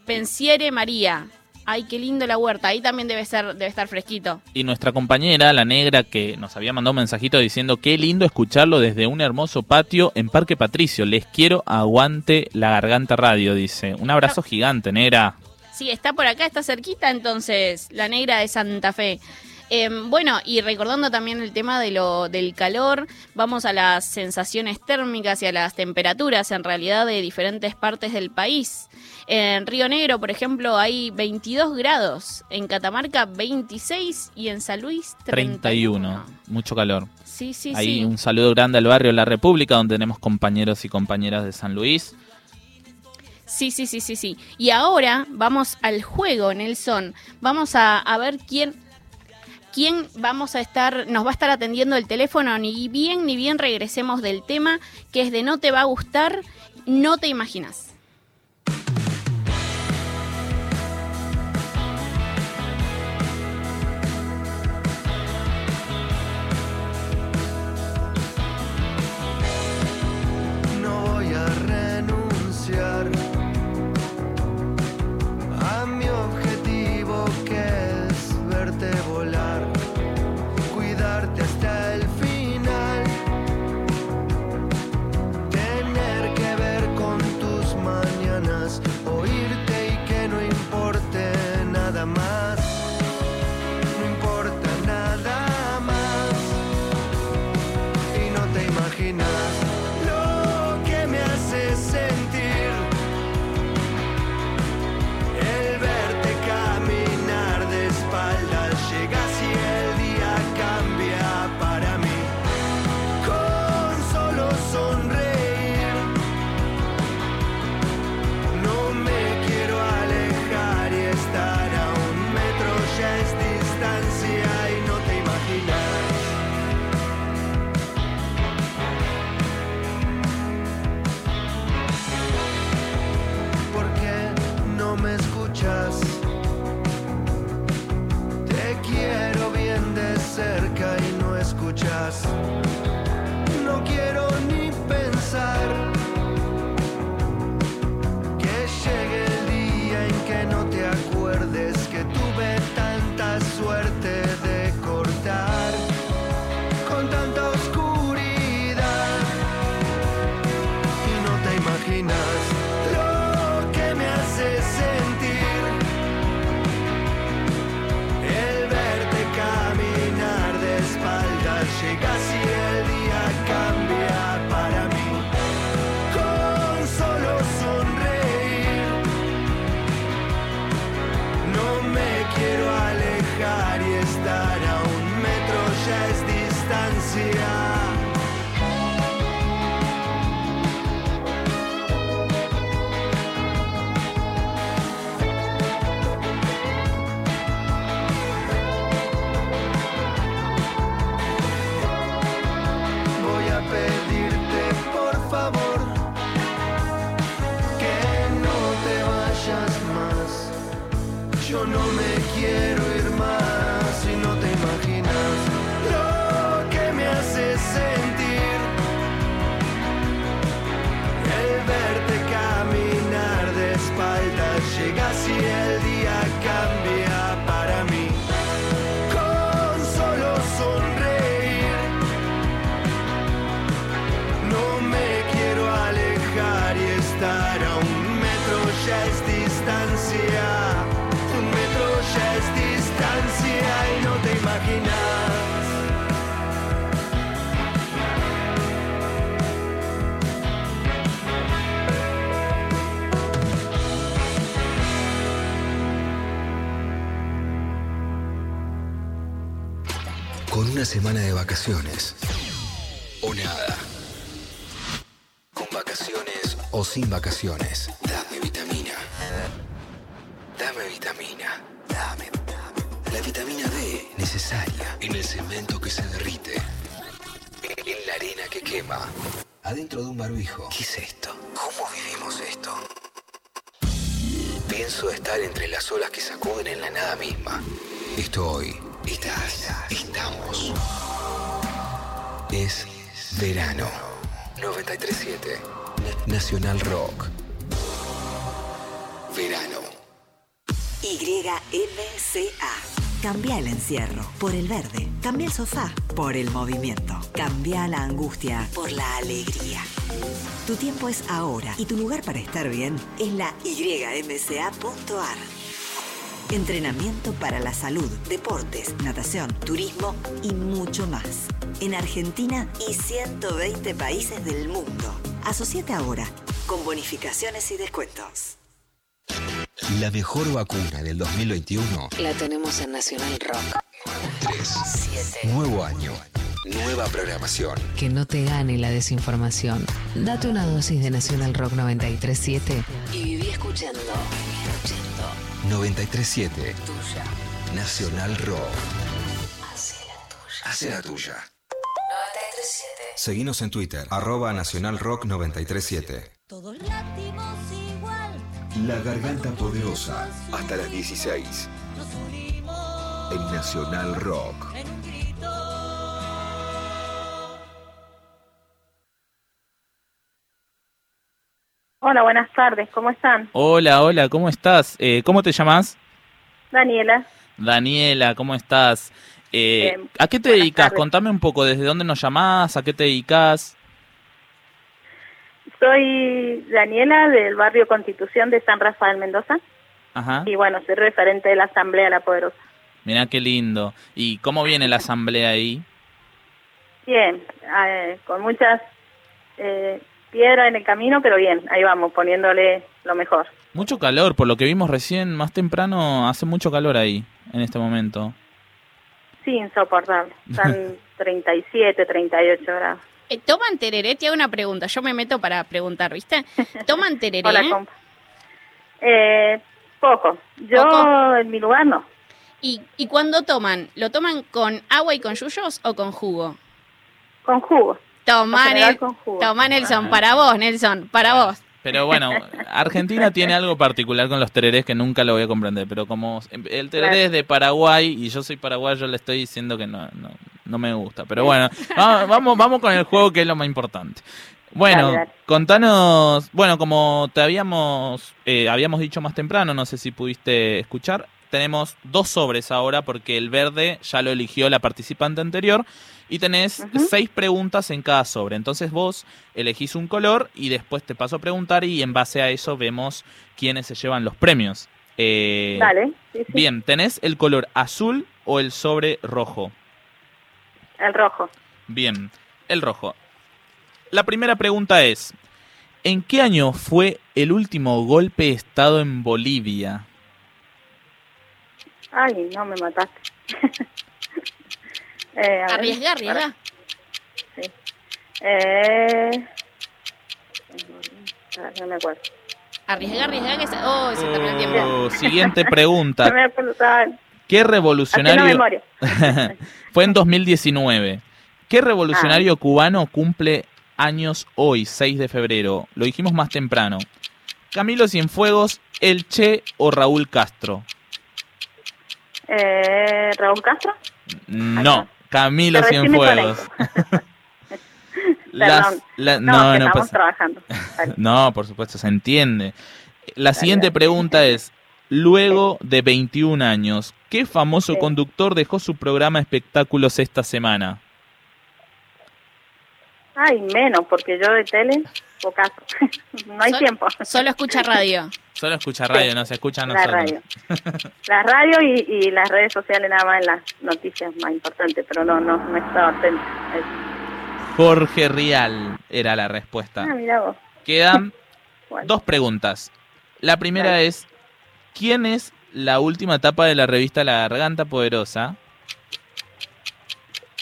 Pensiere María. Ay, qué lindo la huerta. Ahí también debe ser, debe estar fresquito. Y nuestra compañera, la negra, que nos había mandado un mensajito diciendo qué lindo escucharlo desde un hermoso patio en Parque Patricio. Les quiero aguante la garganta radio, dice. Un abrazo gigante, negra. Sí, está por acá, está cerquita, entonces, la negra de Santa Fe. Em, bueno, y recordando también el tema de lo, del calor, vamos a las sensaciones térmicas y a las temperaturas en realidad de diferentes partes del país. En Río Negro, por ejemplo, hay 22 grados, en Catamarca 26 y en San Luis 30. 31. Mucho calor. Sí, sí, Ahí sí. un saludo grande al barrio La República, donde tenemos compañeros y compañeras de San Luis. Sí, sí, sí, sí, sí. Y ahora vamos al juego, Nelson. Vamos a, a ver quién, quién vamos a estar, nos va a estar atendiendo el teléfono. Ni bien, ni bien regresemos del tema, que es de no te va a gustar, no te imaginas. Vacaciones. O nada. Con vacaciones o sin vacaciones. Dame vitamina. Dame vitamina. Dame, dame. La vitamina D necesaria en el cemento que se derrite. En la arena que quema. Adentro de un barbijo. ¿Qué es esto? ¿Cómo vivimos esto? Pienso estar entre las olas que sacuden en la nada misma. Estoy, estás, estamos. Es verano. 937 Na- Nacional Rock. Verano. YMCA. Cambia el encierro por el verde. Cambia el sofá por el movimiento. Cambia la angustia por la alegría. Tu tiempo es ahora y tu lugar para estar bien es la ymca.ar. Entrenamiento para la salud, deportes, natación, turismo y mucho más. En Argentina y 120 países del mundo. Asociate ahora con bonificaciones y descuentos. La mejor vacuna del 2021. La tenemos en Nacional Rock. 3. Nuevo año. Nueva programación. Que no te gane la desinformación. Date una dosis de Nacional Rock 937 y viví escuchando. 937 Tuya. Nacional Rock. Hace la tuya. Hace la tuya. 937. Seguinos en Twitter, arroba Nacional Rock 937. Todos latimos igual, La Garganta Poderosa. Hasta las 16. nos unimos En Nacional Rock. Hola, buenas tardes, ¿cómo están? Hola, hola, ¿cómo estás? Eh, ¿Cómo te llamas? Daniela, Daniela, ¿cómo estás? Eh, Bien, ¿A qué te dedicas? tardes. Contame un poco, ¿desde dónde nos llamás? ¿A qué te dedicas? soy Daniela del barrio Constitución de San Rafael Mendoza Ajá. y bueno, soy referente de la Asamblea La Poderosa. Mirá qué lindo. ¿Y cómo viene la asamblea ahí? Bien, eh, con muchas eh, piedras en el camino, pero bien, ahí vamos, poniéndole lo mejor. Mucho calor, por lo que vimos recién, más temprano, hace mucho calor ahí, en este momento. Sí, insoportable. Están 37, 38 grados. Eh, ¿Toman tereré? Te hago una pregunta. Yo me meto para preguntar, ¿viste? ¿Toman tereré? Hola, compa. Eh, poco. Yo ¿Poco? en mi lugar no. ¿Y, ¿Y cuando toman? ¿Lo toman con agua y con yuyos o con jugo? Con jugo. Nel- toma, Nelson, para vos, Nelson, para vos. Pero bueno, Argentina tiene algo particular con los tererés que nunca lo voy a comprender. Pero como el tereré Claro. es de Paraguay y yo soy paraguayo, le estoy diciendo que no, no, no me gusta. Pero bueno, va- vamos, vamos con el juego que es lo más importante. Bueno, contanos, bueno, como te habíamos, eh, habíamos dicho más temprano, no sé si pudiste escuchar, tenemos dos sobres ahora porque el verde ya lo eligió la participante anterior y tenés seis preguntas en cada sobre. Entonces vos elegís un color y después te paso a preguntar y en base a eso vemos quiénes se llevan los premios. Eh, Dale. Sí, sí. Bien, ¿tenés el color azul o el sobre rojo? El rojo. Bien, el rojo. La primera pregunta es, ¿en qué año fue el último golpe de Estado en Bolivia? Ay, no me mataste. eh, ver, Arriesga, arriesga. sí. Eh, ah, no me acuerdo. Arriesga, arriesga que se... Oh, se terminó el tiempo. Oh, siguiente pregunta. ¿Qué revolucionario memoria. fue en 2019? ¿Qué revolucionario Ah. cubano cumple años hoy, 6 de febrero? Lo dijimos más temprano. Camilo Cienfuegos, El Che o Raúl Castro. Eh, Raúl Castro. No, Camilo Cienfuegos. Las- la- no, no, que no estamos pasa- trabajando. No, por supuesto, se entiende. La siguiente pregunta es, luego de 21 años, ¿qué famoso conductor dejó su programa Espectáculos esta semana? Ay, menos, porque yo de tele, pocaso. no hay tiempo. Solo escucha radio. Solo escucha radio, no se escucha La nosotros. radio. La radio y, y las redes sociales nada más en las noticias más importantes, pero no, no, no estaba atenta. a eso. Jorge Rial era la respuesta. Ah, mira vos. Quedan Bueno. dos preguntas. La primera es, ¿quién es la última etapa de la revista La Garganta Poderosa?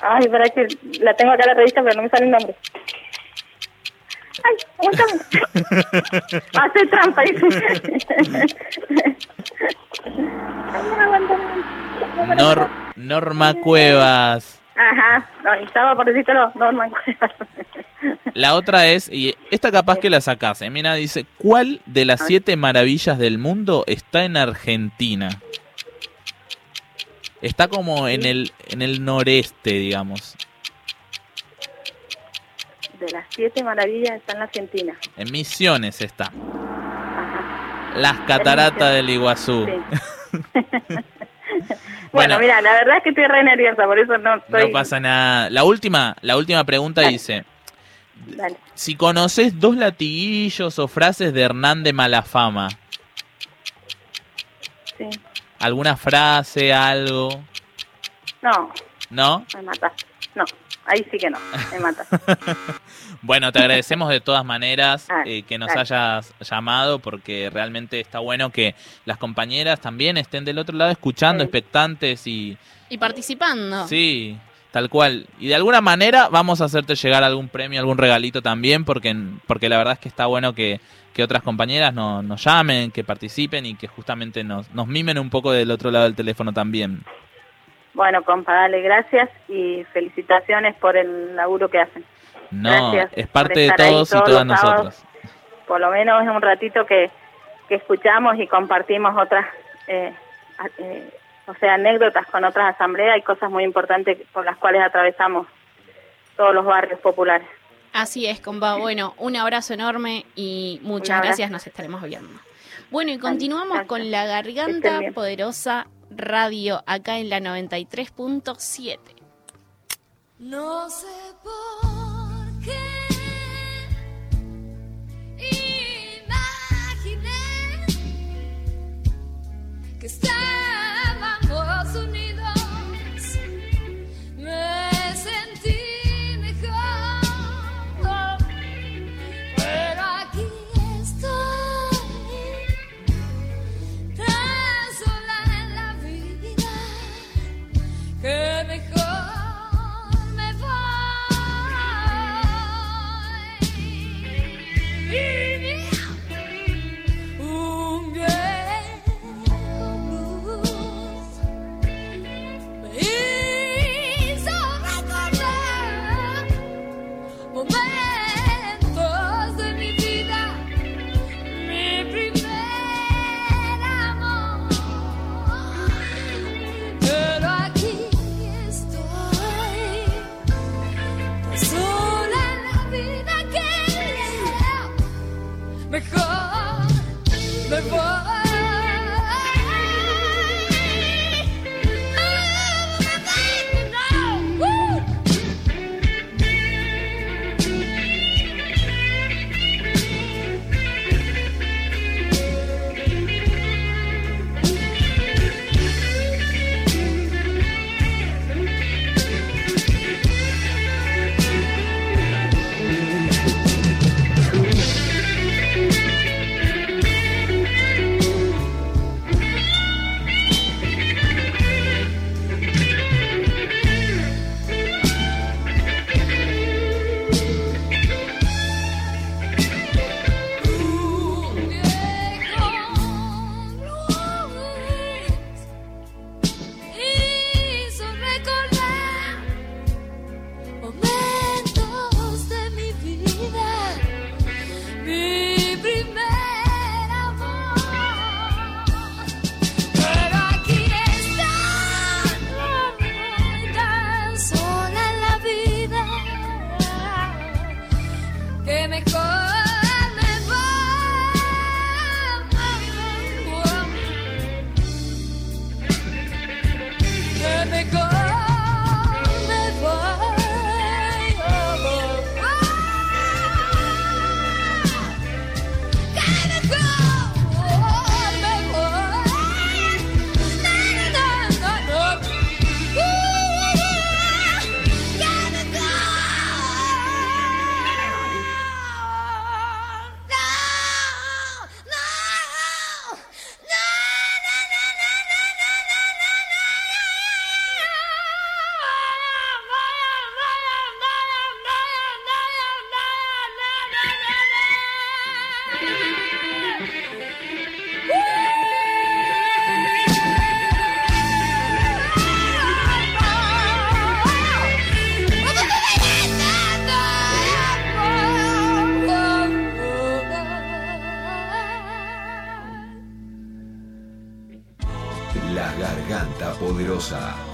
Ay, verdad que la tengo acá la revista, pero no me sale el nombre. Ay, aguántame. Hace trampa, dice. Nor- Norma Cuevas. Ajá, no, estaba por decírtelo, no, no. La otra es, y esta capaz que la sacás, eh, mira, dice, ¿cuál de las siete maravillas del mundo está en Argentina? Está como en el, en el noreste, digamos. De las siete maravillas está en la Argentina. En Misiones está. Las cataratas del Iguazú. Bueno, Bueno. mira, la verdad es que estoy re nerviosa, por eso no estoy... No pasa nada. La última, la última pregunta dice, Dale. si conoces dos latiguillos o frases de Hernán de Malafama, Sí. Alguna frase, algo, No, ¿no? me mata. No, ahí sí que no, me mata. Bueno, te agradecemos de todas maneras Ah, eh, que nos dale. hayas llamado porque realmente está bueno que las compañeras también estén del otro lado escuchando, expectantes y Y participando. sí, tal cual. Y de alguna manera vamos a hacerte llegar algún premio, algún regalito también porque, porque la verdad es que está bueno que, que otras compañeras no- nos llamen, que participen y que justamente nos, nos mimen un poco del otro lado del teléfono también. Bueno, compa, dale, gracias y felicitaciones por el laburo que hacen. No, Gracias es parte de todos y todas nosotros. Por lo menos es un ratito que, que escuchamos y compartimos otras, eh, eh, o sea, anécdotas con otras asambleas y cosas muy importantes por las cuales atravesamos todos los barrios populares. Así es, compa. Bueno, un abrazo enorme y muchas gracias. Nos estaremos viendo. Bueno, y continuamos gracias. con la Garganta. Poderosa Radio acá en la 93.7. No sé por qué imaginé que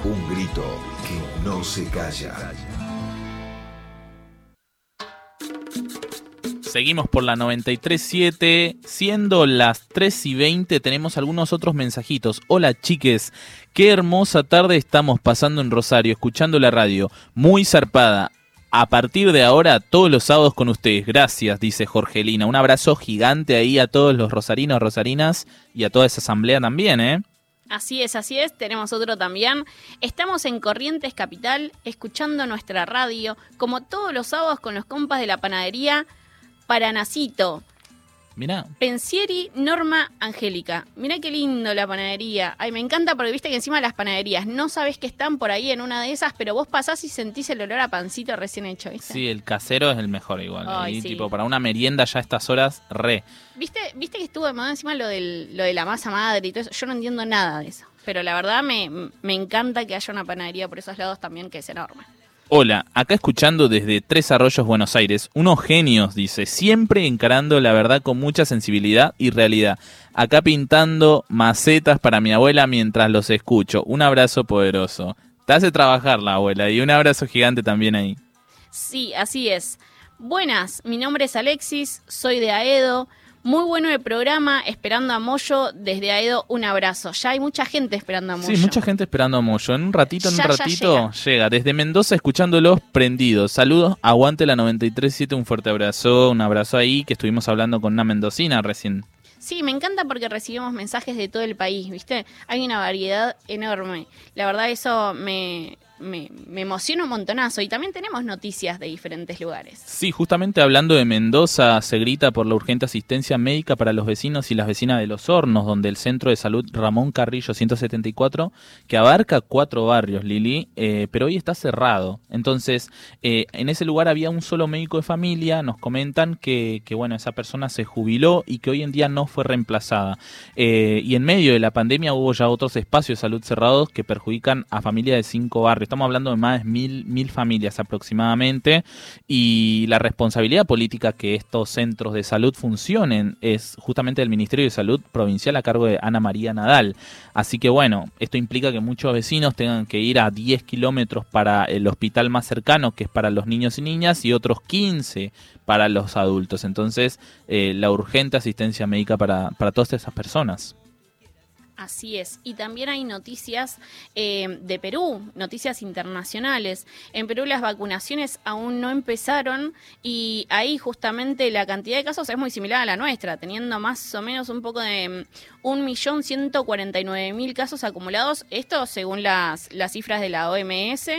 un grito que no se calla. Seguimos por la 93.7, siendo las 3 y 20, tenemos algunos otros mensajitos. Hola chiques, qué hermosa tarde estamos pasando en Rosario, escuchando la radio, muy zarpada. A partir de ahora, todos los sábados con ustedes. Gracias, dice Jorgelina. Un abrazo gigante ahí a todos los rosarinos, rosarinas y a toda esa asamblea también, ¿eh? Así es, así es, tenemos otro también. Estamos en Corrientes Capital, escuchando nuestra radio, como todos los sábados con los compas de la panadería Paranacito. Mirá. Pensieri Norma Angélica. Mirá qué lindo la panadería. Ay, me encanta porque viste que encima las panaderías no sabes que están por ahí en una de esas, pero vos pasás y sentís el olor a pancito recién hecho, ¿viste? Sí, el casero es el mejor igual. Ay, Ahí, sí. tipo, para una merienda ya a estas horas, re. ¿Viste, viste que estuvo de moda encima lo, del, lo de la masa madre y todo eso? Yo no entiendo nada de eso. Pero la verdad me, me encanta que haya una panadería por esos lados también que es enorme. Hola, acá escuchando desde Tres Arroyos, Buenos Aires. Unos genios, dice, siempre encarando la verdad con mucha sensibilidad y realidad. Acá pintando macetas para mi abuela mientras los escucho. Un abrazo poderoso. Te hace trabajar la abuela y un abrazo gigante también ahí. Sí, así es. Buenas, mi nombre es Alexis, soy de Aedo. Muy bueno el programa, esperando a Moyo desde Aedo, un abrazo. Ya hay mucha gente esperando a Moyo. Sí, mucha gente esperando a Moyo. En un ratito, en Ya, un ratito, llega. Desde Mendoza escuchándolos prendidos. Saludos, aguante la 93.7, un fuerte abrazo, un abrazo ahí, que estuvimos hablando con una mendocina recién. Sí, me encanta porque recibimos mensajes de todo el país, ¿viste? Hay una variedad enorme. La verdad eso me, me, me emociona un montonazo. Y también tenemos noticias de diferentes lugares. Sí, justamente hablando de Mendoza, se grita por la urgente asistencia médica para los vecinos y las vecinas de Los Hornos, donde el Centro de Salud Ramón Carrillo 174, que abarca cuatro barrios, Lili, eh, pero hoy está cerrado. Entonces, eh, en ese lugar había un solo médico de familia, nos comentan que, bueno, esa persona se jubiló y que hoy en día no fue reemplazada. Eh, y en medio de la pandemia hubo ya otros espacios de salud cerrados que perjudican a familias de cinco barrios. Estamos hablando de más de mil, mil familias aproximadamente y la responsabilidad política que estos centros de salud funcionen es justamente del Ministerio de Salud Provincial a cargo de Ana María Nadal. Así que bueno, esto implica que muchos vecinos tengan que ir a 10 kilómetros para el hospital más cercano, que es para los niños y niñas, y otros 15 para los adultos. Entonces, eh, la urgente asistencia médica para, para todas esas personas. Así es. Y también hay noticias eh, de Perú, noticias internacionales. En Perú las vacunaciones aún no empezaron y ahí justamente la cantidad de casos es muy similar a la nuestra, teniendo más o menos un poco de mm, 1.149.000 casos acumulados. Esto según las, las cifras de la OMS.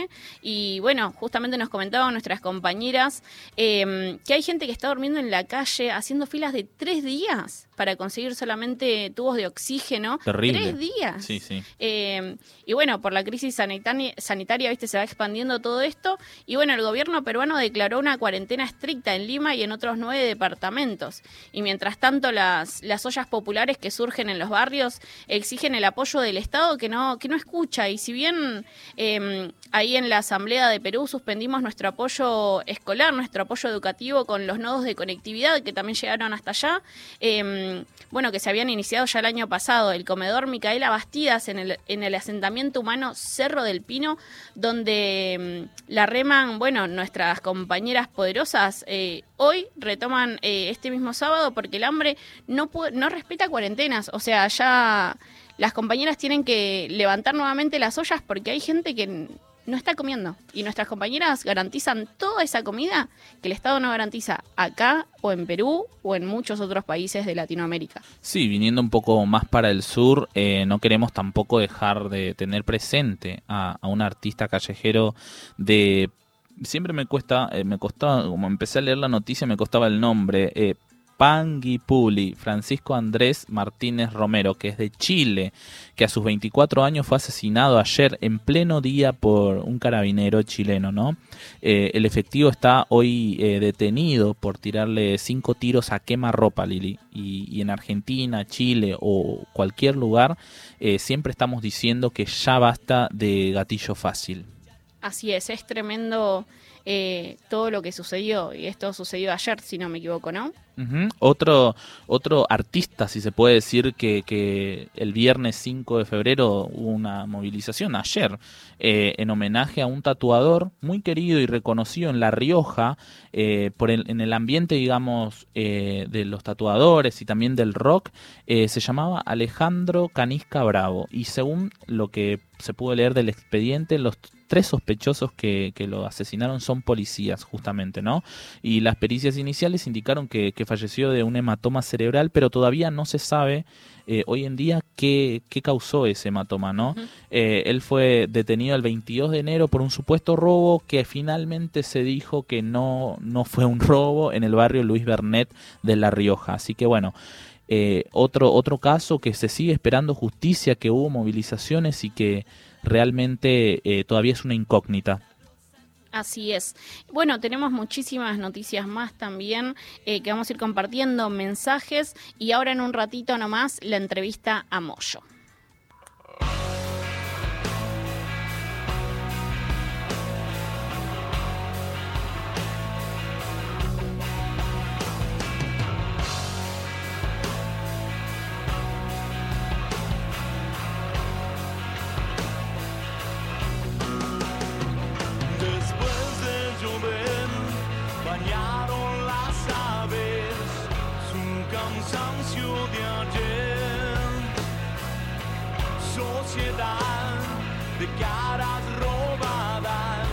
Y bueno, justamente nos comentaban nuestras compañeras eh, que hay gente que está durmiendo en la calle haciendo filas de tres días para conseguir solamente tubos de oxígeno. Terrible. Tres días. Sí, sí. Eh, y bueno, por la crisis sanitaria, sanitaria, viste, se va expandiendo todo esto. Y bueno, el gobierno peruano declaró una cuarentena estricta en Lima y en otros nueve departamentos. Y mientras tanto, las, las ollas populares que surgen en los barrios exigen el apoyo del Estado que no, que no escucha. Y si bien eh, ahí en la Asamblea de Perú suspendimos nuestro apoyo escolar, nuestro apoyo educativo con los nodos de conectividad que también llegaron hasta allá, eh, bueno, que se habían iniciado ya el año pasado, el comedor Micaela Bastidas en el, en el asentamiento humano Cerro del Pino, donde mm, la reman, bueno, nuestras compañeras poderosas, eh, hoy retoman eh, este mismo sábado porque el hambre no, no respeta cuarentenas, o sea, ya las compañeras tienen que levantar nuevamente las ollas porque hay gente que no está comiendo y nuestras compañeras garantizan toda esa comida que el Estado no garantiza acá o en Perú o en muchos otros países de Latinoamérica. Sí, viniendo un poco más para el sur, eh, no queremos tampoco dejar de tener presente a, un artista callejero de... Siempre me cuesta, eh, me costaba, como empecé a leer la noticia, me costaba el nombre. Eh, Panguipuli, Francisco Andrés Martínez Romero, que es de Chile, que a sus 24 años fue asesinado ayer en pleno día por un carabinero chileno, ¿no? Eh, el efectivo está hoy eh, detenido por tirarle cinco tiros a quemarropa, Lili. Y, y en Argentina, Chile o cualquier lugar, eh, siempre estamos diciendo que ya basta de gatillo fácil. Así es, es tremendo eh, todo lo que sucedió. Y esto sucedió ayer, si no me equivoco, ¿no? Otro, otro artista, si se puede decir, que, que el viernes 5 de febrero hubo una movilización, ayer, eh, en homenaje a un tatuador muy querido y reconocido en La Rioja, eh, por el- en el ambiente, digamos, de los tatuadores y también del rock, se llamaba Alejandro Canisca Bravo. Y según lo que se pudo leer del expediente, los tres sospechosos que, que lo asesinaron son policías, justamente, ¿no? Y las pericias iniciales indicaron que, que falleció de un hematoma cerebral, pero todavía no se sabe eh, hoy en día qué, qué causó ese hematoma, ¿no? Eh, él fue detenido el 22 de enero por un supuesto robo que finalmente se dijo que no, no fue un robo en el barrio Luis Bernet de La Rioja. Así que bueno, eh, otro, otro caso que se sigue esperando justicia, que hubo movilizaciones y que realmente eh, todavía es una incógnita. Así es. Bueno, tenemos muchísimas noticias más también eh, que vamos a ir compartiendo, mensajes y ahora en un ratito nomás la entrevista a Moyo. Cansancio de ayer. Sociedad de caras robadas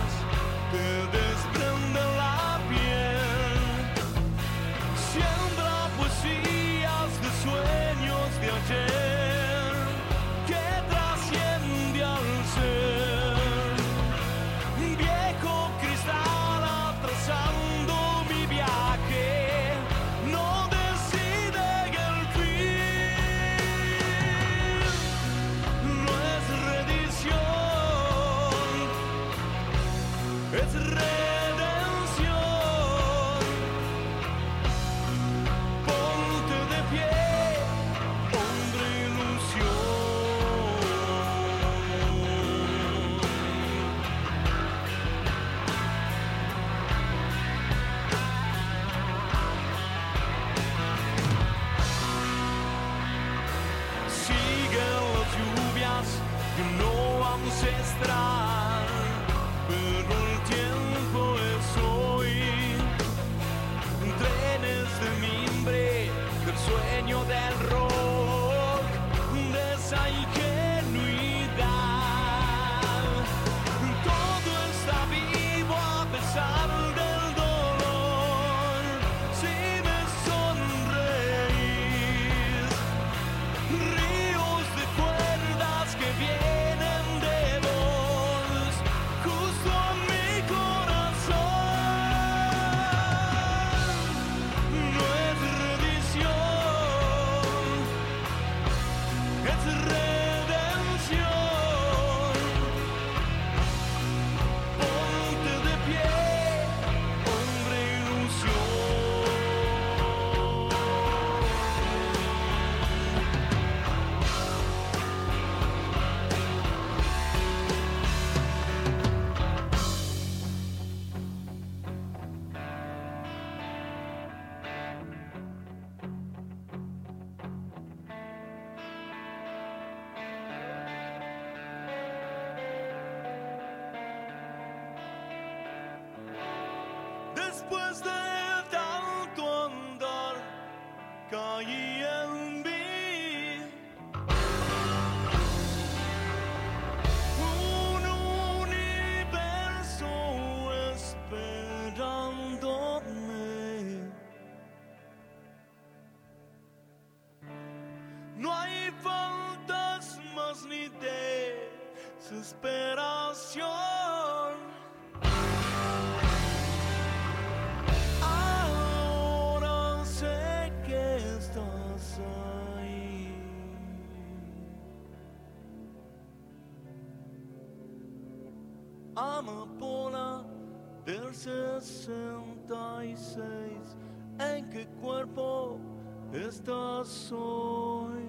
estás hoy?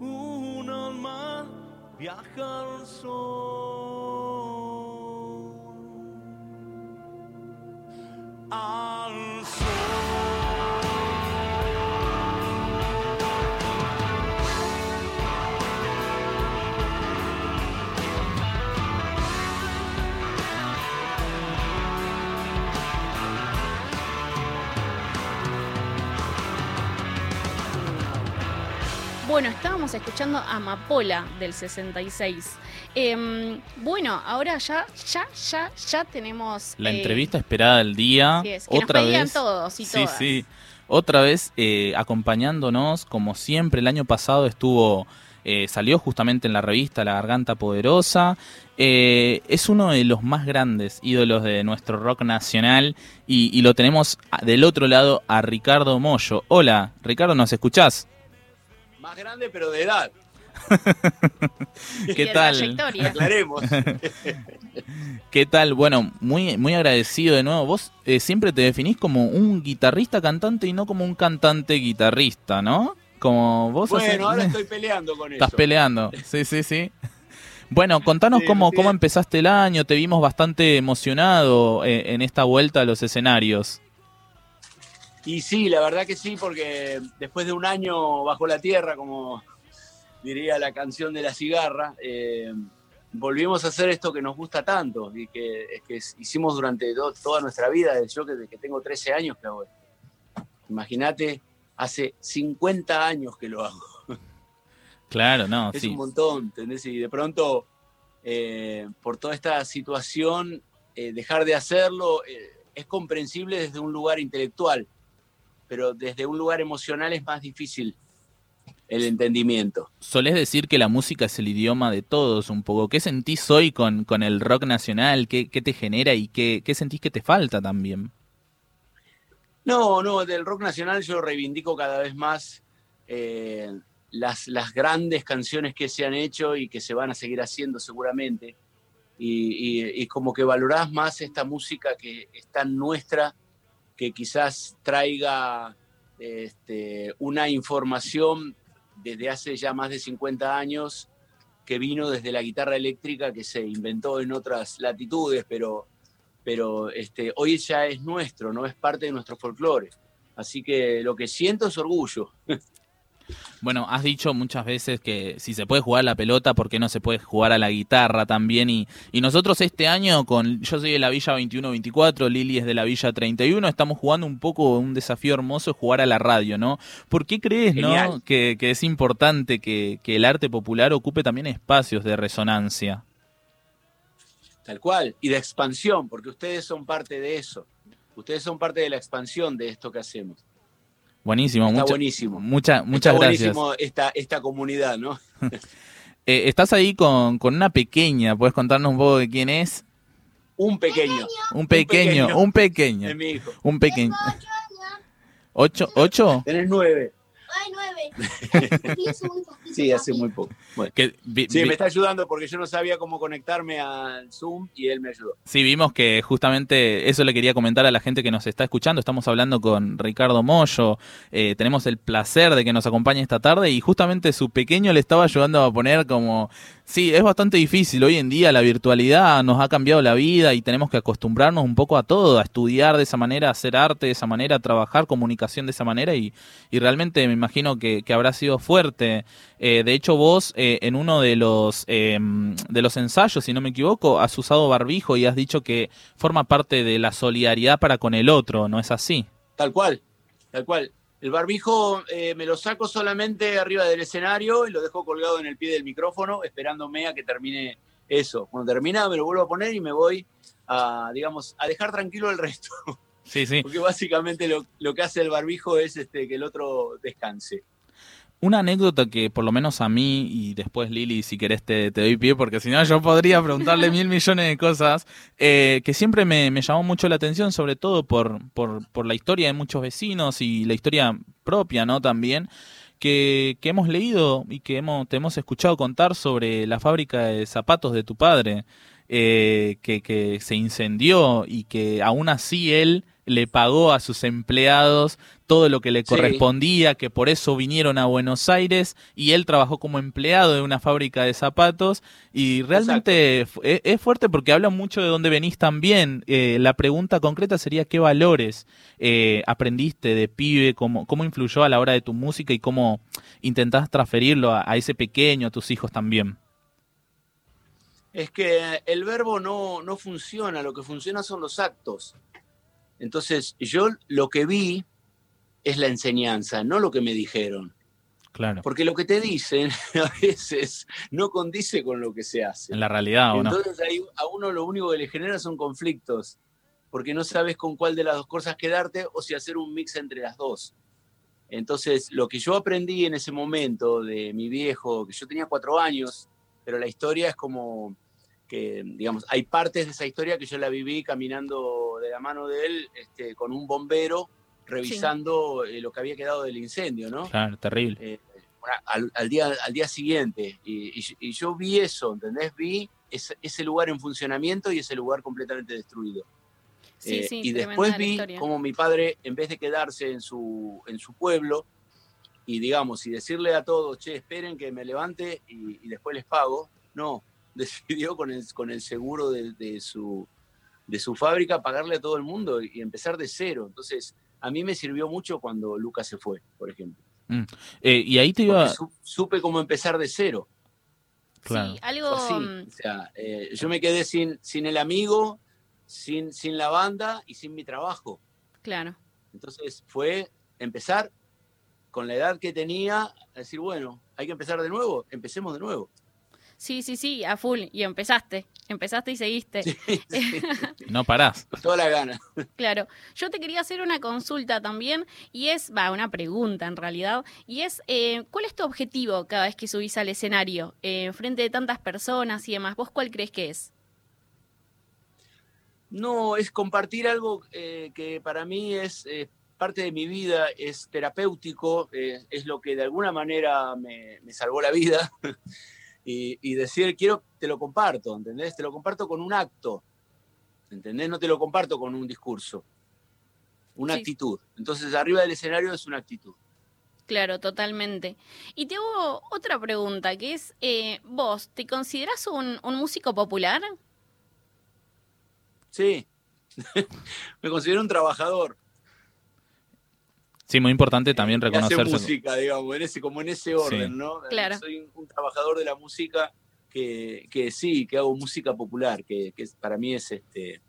Un alma viaja al estábamos escuchando Amapola del 66. Em, bueno, ahora ya, ya, ya, ya tenemos... La eh, entrevista esperada del día. así es, que nos otra pedían vez. todos y sí, todas. sí. Otra vez eh, acompañándonos, como siempre, el año pasado estuvo, eh, salió justamente en la revista La Garganta Poderosa. Es uno de los más grandes ídolos de nuestro rock nacional y, y lo tenemos del otro lado a Ricardo Mollo. Hola, Ricardo, ¿nos escuchás? Más grande, pero de edad. ¿Qué tal? Aclaremos. ¿Qué tal? Bueno, muy, muy agradecido de nuevo. Vos eh, siempre te definís como un guitarrista cantante y no como un cantante guitarrista, ¿no? Como vos bueno, haces- ahora estoy peleando con eso. Estás peleando, sí, sí, sí. Bueno, contanos cómo, cómo empezaste el año, te vimos bastante emocionado eh, en esta vuelta a los escenarios. Y sí, la verdad que sí, porque después de un año bajo la tierra, como diría la canción de la cigarra, eh, volvimos a hacer esto que nos gusta tanto y que, que hicimos durante do- toda nuestra vida, desde yo que, desde que tengo 13 años que hago esto. Imagínate, hace 50 años que lo hago. Claro, no, es sí. un montón, ¿entendés? Y de pronto, eh, por toda esta situación, eh, dejar de hacerlo eh, es comprensible desde un lugar intelectual, pero desde un lugar emocional es más difícil el entendimiento. Solés decir que la música es el idioma de todos un poco. ¿Qué sentís hoy con, con el rock nacional? ¿Qué, qué te genera y qué, qué sentís que te falta también? No, no, del rock nacional yo reivindico cada vez más eh, las, las grandes canciones que se han hecho y que se van a seguir haciendo seguramente. Y, y- y como que valorás más esta música que es tan nuestra, que quizás traiga este, una información desde hace ya más de 50 años que vino desde la guitarra eléctrica que se inventó en otras latitudes, pero, pero este, hoy ya es nuestro, no es parte de nuestro folclore. Así que lo que siento es orgullo. Bueno, has dicho muchas veces que si se puede jugar a la pelota, ¿por qué no se puede jugar a la guitarra también? Y, y nosotros este año, con yo soy de la Villa 21-24, Lili es de la Villa 31, estamos jugando un poco un desafío hermoso, jugar a la radio, ¿no? ¿Por qué crees, no, que, que es importante que, que el arte popular ocupe también espacios de resonancia? Tal cual. Y de expansión, porque ustedes son parte de eso. Ustedes son parte de la expansión de esto que hacemos. Buenísimo, Está mucha- buenísimo. mucha- muchas Está gracias. buenísimo esta, esta comunidad, ¿no? Eh, estás ahí con, con una pequeña, ¿puedes contarnos un poco de quién es? Un pequeño. Un pequeño, un pequeño. Mi hijo. Un pequeño. ¿Ocho? ¿Ocho? Tenés nueve. Ay, nueve. Sí, hace muy poco. Bueno. Que vi- Sí, vi- me está ayudando porque yo no sabía cómo conectarme al Zoom y él me ayudó. Sí, vimos que justamente eso le quería comentar a la gente que nos está escuchando. Estamos hablando con Ricardo Mollo. eh, tenemos el placer de que nos acompañe esta tarde y justamente su pequeño le estaba ayudando a poner como... Sí, es bastante difícil. Hoy en día la virtualidad nos ha cambiado la vida y tenemos que acostumbrarnos un poco a todo, a estudiar de esa manera, a hacer arte de esa manera, a trabajar comunicación de esa manera y, y realmente me imagino que, que habrá sido fuerte. Eh, de hecho, vos eh, en uno de los, eh, de los ensayos, si no me equivoco, has usado barbijo y has dicho que forma parte de la solidaridad para con el otro, ¿no es así? Tal cual, tal cual. El barbijo eh, me lo saco solamente arriba del escenario y lo dejo colgado en el pie del micrófono, esperándome a que termine eso. Cuando termina, me lo vuelvo a poner y me voy a, digamos, a dejar tranquilo el resto. Sí, sí. Porque básicamente lo, lo que hace el barbijo es este, que el otro descanse. Una anécdota que por lo menos a mí y después Lili, si querés te, te doy pie, porque si no yo podría preguntarle mil millones de cosas, eh, que siempre me, me llamó mucho la atención, sobre todo por, por, por la historia de muchos vecinos y la historia propia, ¿no? También, que, que hemos leído y que hemos, te hemos escuchado contar sobre la fábrica de zapatos de tu padre, eh, que, que se incendió y que aún así él le pagó a sus empleados todo lo que le Sí. correspondía, que por eso vinieron a Buenos Aires y él trabajó como empleado de una fábrica de zapatos y realmente e- es, fuerte porque habla mucho de dónde venís también. Eh, la pregunta concreta sería qué valores eh, aprendiste de pibe, cómo, cómo influyó a la hora de tu música y cómo intentás transferirlo a, a ese pequeño, a tus hijos también. Es que el verbo no, no funciona, lo que funciona son los actos. Entonces, yo lo que vi es la enseñanza, no lo que me dijeron. Claro. Porque lo que te dicen a veces no condice con lo que se hace. En la realidad, ¿o no? Entonces ahí a uno lo único que le genera son conflictos, porque no sabes con cuál de las dos cosas quedarte o si hacer un mix entre las dos. Entonces, lo que yo aprendí en ese momento de mi viejo, que yo tenía cuatro años, pero la historia es como que, digamos, hay partes de esa historia que yo la viví caminando de la mano de él este, con un bombero revisando eh, lo que había quedado del incendio, ¿no? Claro, terrible. Eh, al, al día, al día siguiente. Y, y- y yo vi eso, ¿entendés? Vi ese, ese lugar en funcionamiento y ese lugar completamente destruido. Sí, Eh, sí, y después vi como mi padre, en vez de quedarse en su, en su pueblo y digamos, y decirle a todos, che, esperen que me levante y, y después les pago, no, decidió con el, con el seguro de, de su, de su fábrica pagarle a todo el mundo y empezar de cero. Entonces, a mí me sirvió mucho cuando Lucas se fue, por ejemplo. Mm. Eh, y ahí te iba... Porque supe cómo empezar de cero. Claro. Sí, algo... Así, o sea, eh, yo me quedé sin, sin el amigo, sin, sin la banda y sin mi trabajo. Claro. Entonces fue empezar con la edad que tenía, a decir, bueno, hay que empezar de nuevo, empecemos de nuevo. Sí, sí, sí, a full. Y empezaste. Empezaste y seguiste. No parás. Toda la gana. Claro, yo te quería hacer una consulta también y es, va, una pregunta en realidad, y es, eh, ¿cuál es tu objetivo cada vez que subís al escenario, eh, frente de tantas personas y demás? ¿Vos cuál crees que es? No, es compartir algo eh, que para mí es eh, parte de mi vida, es terapéutico, eh, es lo que de alguna manera me, me salvó la vida. y, y decir, quiero, te lo comparto, ¿entendés? Te lo comparto con un acto, ¿entendés? No te lo comparto con un discurso, una Sí. actitud. Entonces, arriba del escenario es una actitud. Claro, totalmente. Y te hago otra pregunta, que es, eh, ¿vos te considerás un, un músico popular? Sí, me considero un trabajador. Sí, muy importante también que hace reconocerse. música, digamos, en ese, como en ese orden, Sí. ¿no? Claro. Soy un, un trabajador de la música que, que sí, que hago música popular, que, que para mí es este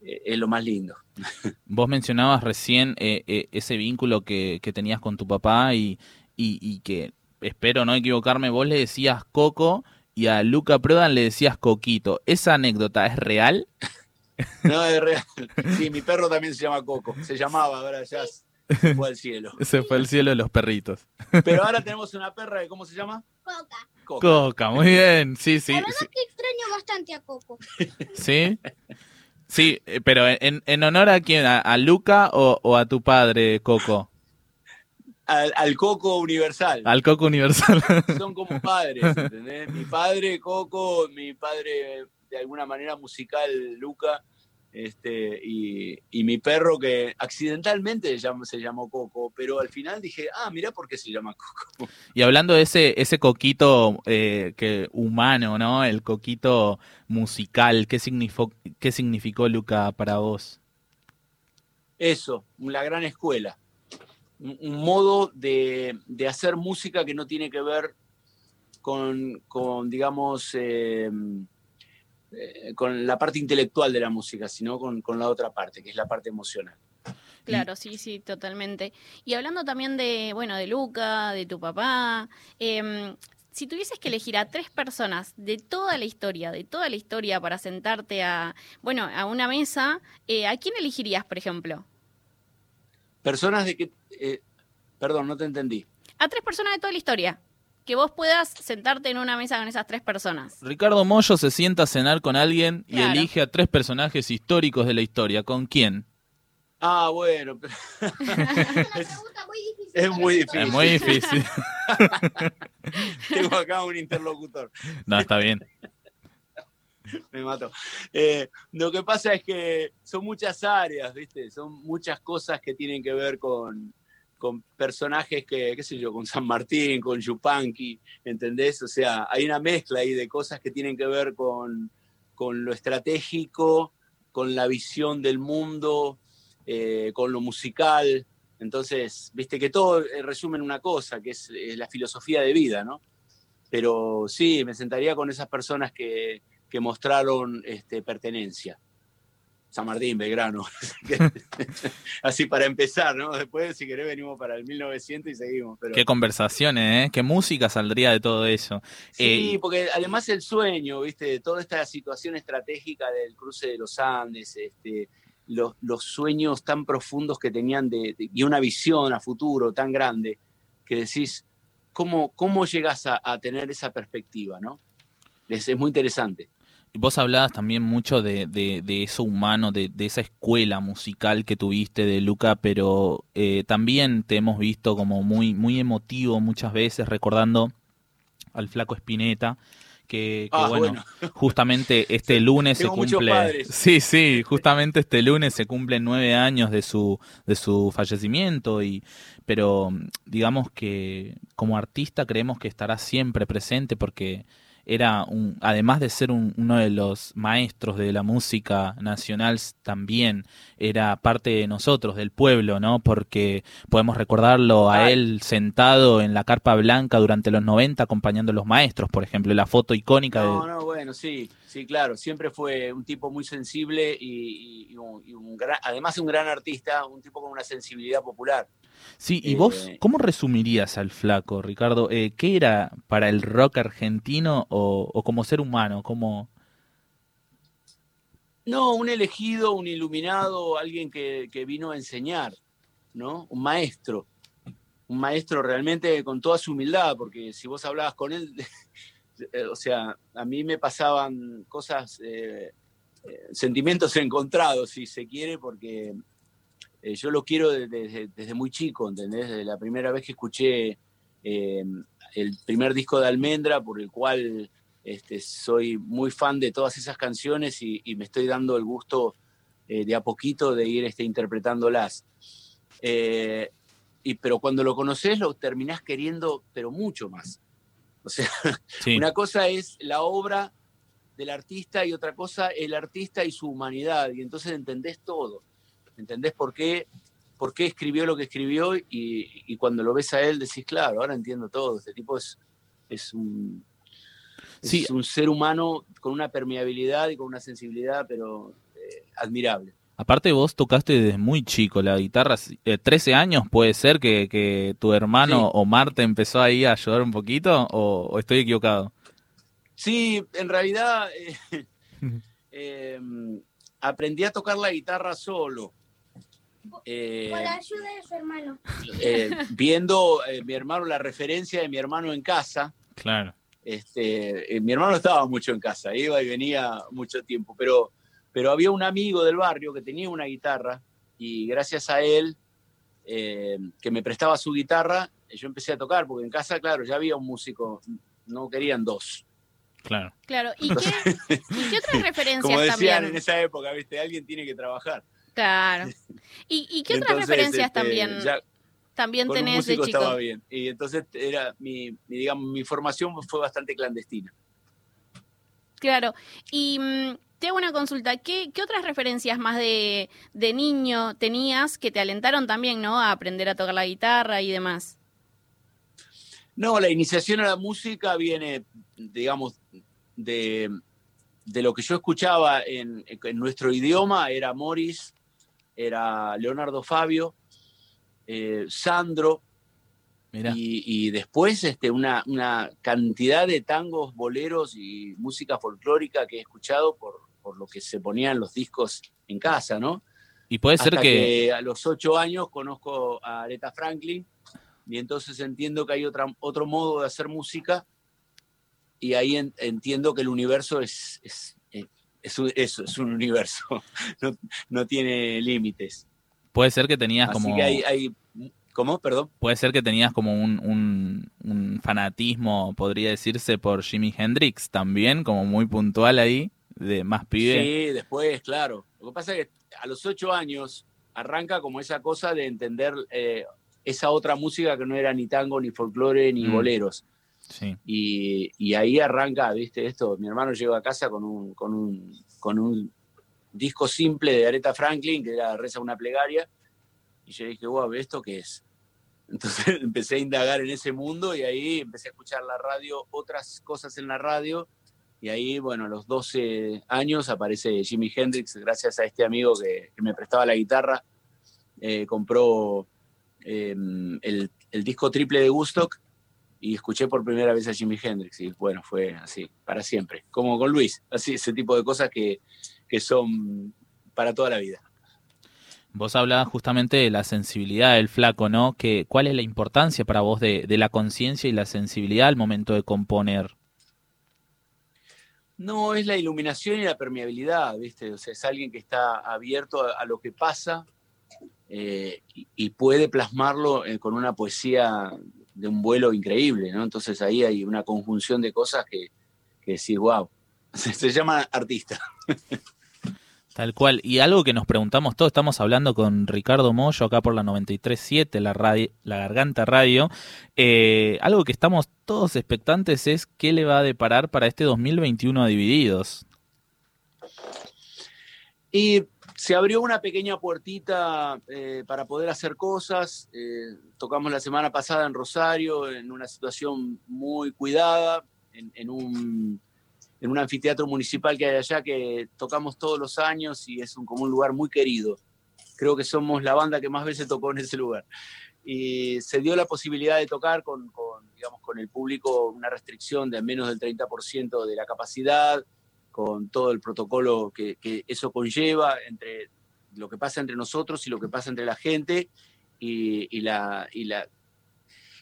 eh, es lo más lindo. Vos mencionabas recién eh, eh, ese vínculo que, que tenías con tu papá y, y- y que, espero no equivocarme, vos le decías Coco y a Luca Prodan le decías Coquito. ¿Esa anécdota es real? No, es real. Sí, mi perro también se llama Coco. Se llamaba, ahora ya se fue al cielo. Se fue el cielo de los perritos. Pero ahora tenemos una perra que, ¿cómo se llama? Coca. Coca. Coca, muy bien. Sí, sí. La verdad sí. que extraño bastante a Coco. ¿Sí? Sí, eh, pero en, en honor a quién, a, a Luca o, o a tu padre, Coco, Al, al Coco universal. al Coco Universal. Son como padres, ¿entendés? Mi padre, Coco, mi padre de alguna manera musical, Luca, este, y, y mi perro que accidentalmente se llamó, se llamó Coco, pero al final dije, ah, mirá por qué se llama Coco. Y hablando de ese, ese coquito eh, que humano, ¿no? El coquito musical, ¿qué significó, qué significó Luca para vos? Eso, la gran escuela. Un, un modo de, de hacer música que no tiene que ver con, con, digamos, eh, eh, con la parte intelectual de la música, sino con, con la otra parte, que es la parte emocional. Claro, sí, sí, totalmente. Y hablando también de, bueno, de Luca, de tu papá, em, si tuvieses que elegir a tres personas de toda la historia, de toda la historia para sentarte a, bueno, a una mesa, eh, ¿a quién elegirías, por ejemplo? Personas de que... eh, perdón, no te entendí. A tres personas de toda la historia. Que vos puedas sentarte en una mesa con esas tres personas. Ricardo Mollo se sienta a cenar con alguien y elige a tres personajes históricos de la historia. ¿Con quién? Ah, bueno. pero- es, es muy difícil. Es muy difícil. Tengo acá un interlocutor. No, está bien. me mató. Eh, lo que pasa es que son muchas áreas, ¿viste? Son muchas cosas que tienen que ver con, con personajes que, qué sé yo, con San Martín, con Yupanqui, ¿entendés? O sea, hay una mezcla ahí de cosas que tienen que ver con, con lo estratégico, con la visión del mundo, eh, con lo musical. Entonces, viste que todo eh, resume en una cosa, que es eh, la filosofía de vida, ¿no? Pero sí, me sentaría con esas personas que, que mostraron este, pertenencia. San Martín, Belgrano. Así para empezar, ¿no? Después, si querés, venimos para el 1900 y seguimos. Pero... Qué conversaciones, ¿eh? Qué música saldría de todo eso. Sí, Eh, porque además el sueño, ¿viste? De toda esta situación estratégica del cruce de los Andes, este, los, los sueños tan profundos que tenían de, de- y una visión a futuro tan grande, que decís, ¿cómo, cómo llegas a, a tener esa perspectiva, no? Es, es muy interesante. Vos hablabas también mucho de, de- de eso humano, de, de esa escuela musical que tuviste de Luca, pero eh, también te hemos visto como muy, muy emotivo muchas veces, recordando al flaco Spinetta, que, que Ah, bueno, bueno. justamente este lunes se Tengo cumple. Sí, sí, justamente este lunes se cumplen nueve años de su, de su fallecimiento, y, pero digamos que como artista creemos que estará siempre presente porque era un, además de ser un- uno de los maestros de la música nacional, también era parte de nosotros, del pueblo, ¿no? Porque podemos recordarlo a él sentado en la carpa blanca durante los 90 acompañando a los maestros, por ejemplo, la foto icónica de, No, no, bueno, sí, sí, claro. Siempre fue un tipo muy sensible y, y- y un, y un gran, además un gran artista, un tipo con una sensibilidad popular. Sí, y vos, Eh, ¿cómo resumirías al flaco, Ricardo? Eh, ¿Qué era para el rock argentino o, o como ser humano? ¿Cómo... No, un elegido, un iluminado, alguien que, que vino a enseñar, ¿no? Un maestro. Un maestro realmente con toda su humildad, porque si vos hablabas con él, eh, o sea, a mí me pasaban cosas, eh, eh, sentimientos encontrados, si se quiere, porque eh, yo lo quiero desde, muy chico, ¿entendés? Desde la primera vez que escuché eh, el primer disco de Almendra, por el cual este, soy muy fan de todas esas canciones y, y me estoy dando el gusto eh, de a poquito de ir este, interpretándolas. Eh, y, pero cuando lo conoces lo terminás queriendo, pero mucho más. O sea, Sí. una cosa es la obra del artista y otra cosa el artista y su humanidad. Y entonces entendés todo. Entendés por qué, por qué escribió lo que escribió y, y cuando lo ves a él decís, claro, ahora entiendo todo. Este tipo es, es un, es Sí. un ser humano con una permeabilidad y con una sensibilidad, pero eh, admirable. Aparte vos tocaste desde muy chico la guitarra, eh, 13 años puede ser que, que tu hermano Sí. Omar te empezó ahí a ayudar un poquito o, o estoy equivocado. Sí, en realidad eh, eh, aprendí a tocar la guitarra solo. Eh, Con la ayuda de su hermano. eh, viendo eh, mi hermano, la referencia de mi hermano en casa. Claro. Este, eh, mi hermano estaba mucho en casa, iba y venía mucho tiempo, pero, pero había un amigo del barrio que tenía una guitarra y gracias a él, eh, que me prestaba su guitarra, yo empecé a tocar, porque en casa, claro, ya había un músico, no querían dos. Claro. Claro, ¿y qué, y qué otras referencias Como decían también? en esa época, ¿viste? Alguien tiene que trabajar. Claro. ¿Y, y qué otras Entonces, referencias este, también, ya también tenés de chico? estaba bien. Y entonces era mi, mi, digamos, mi formación fue bastante clandestina. Claro. Y mm, te hago una consulta. ¿Qué, qué otras referencias más de, de niño tenías que te alentaron también, ¿no? A aprender a tocar la guitarra y demás. No, la iniciación a la música viene, digamos, de, de lo que yo escuchaba en, en nuestro idioma, era Morris, era Leonardo Fabio, eh, Sandro, y, y después este, una, una cantidad de tangos, boleros y música folclórica que he escuchado por, por lo que se ponían los discos en casa, ¿no? Y puede ser que... a los ocho años conozco a Aretha Franklin y entonces entiendo que hay otra, otro modo de hacer música y ahí en- entiendo que el universo es, es, es- es un, eso, es un universo, no, no tiene límites. Puede ser que tenías Así como... que hay, hay- ¿Cómo? Perdón. Puede ser que tenías como un, un, un fanatismo, podría decirse, por Jimi Hendrix también, como muy puntual ahí. de más pibe. Sí, después, claro. Lo que pasa es que a los ocho años arranca como esa cosa de entender eh, esa otra música que no era ni tango, ni folclore, ni Mm. boleros. Sí. Y, ahí arranca, viste, esto. Mi hermano llegó a casa con un, con un, con un disco simple de Aretha Franklin, que era Reza una plegaria. Y yo dije, wow, ¿esto qué es? Entonces empecé a indagar en ese mundo y ahí empecé a escuchar la radio, otras cosas en la radio. Y ahí, bueno, a los 12 años aparece Jimi Hendrix, gracias a este amigo que, me prestaba la guitarra. eh, compró eh, el, el disco triple de Woodstock y escuché por primera vez a Jimi Hendrix. Y bueno, fue así, para siempre. Como con Luis, así, ese tipo de cosas que, que son para toda la vida. Vos hablabas justamente de la sensibilidad del flaco, ¿no? Que, ¿Cuál es la importancia para vos de, de la conciencia y la sensibilidad al momento de componer? No, es la iluminación y la permeabilidad, ¿viste? O sea, es alguien que está abierto a, a lo que pasa eh, y, y puede plasmarlo eh, con una poesía de un vuelo increíble, ¿no? Entonces ahí hay una conjunción de cosas que, que decís, wow, se, se llama artista. Tal cual. Y algo que nos preguntamos todos, estamos hablando con Ricardo Mollo acá por la 93.7, la, radio, la Garganta Radio. Eh, algo que estamos todos expectantes es qué le va a deparar para este 2021 a Divididos. Y se abrió una pequeña puertita eh, para poder hacer cosas. Eh, tocamos la semana pasada en Rosario, en una situación muy cuidada, en, un, en un anfiteatro municipal que hay allá que tocamos todos los años y es un, como un lugar muy querido. Creo que somos la banda que más veces tocó en ese lugar. Y se dio la posibilidad de tocar con, digamos, con el público una restricción de menos del 30% de la capacidad, con todo el protocolo que, que, eso conlleva entre lo que pasa entre nosotros y lo que pasa entre la gente y, y, la, y, la,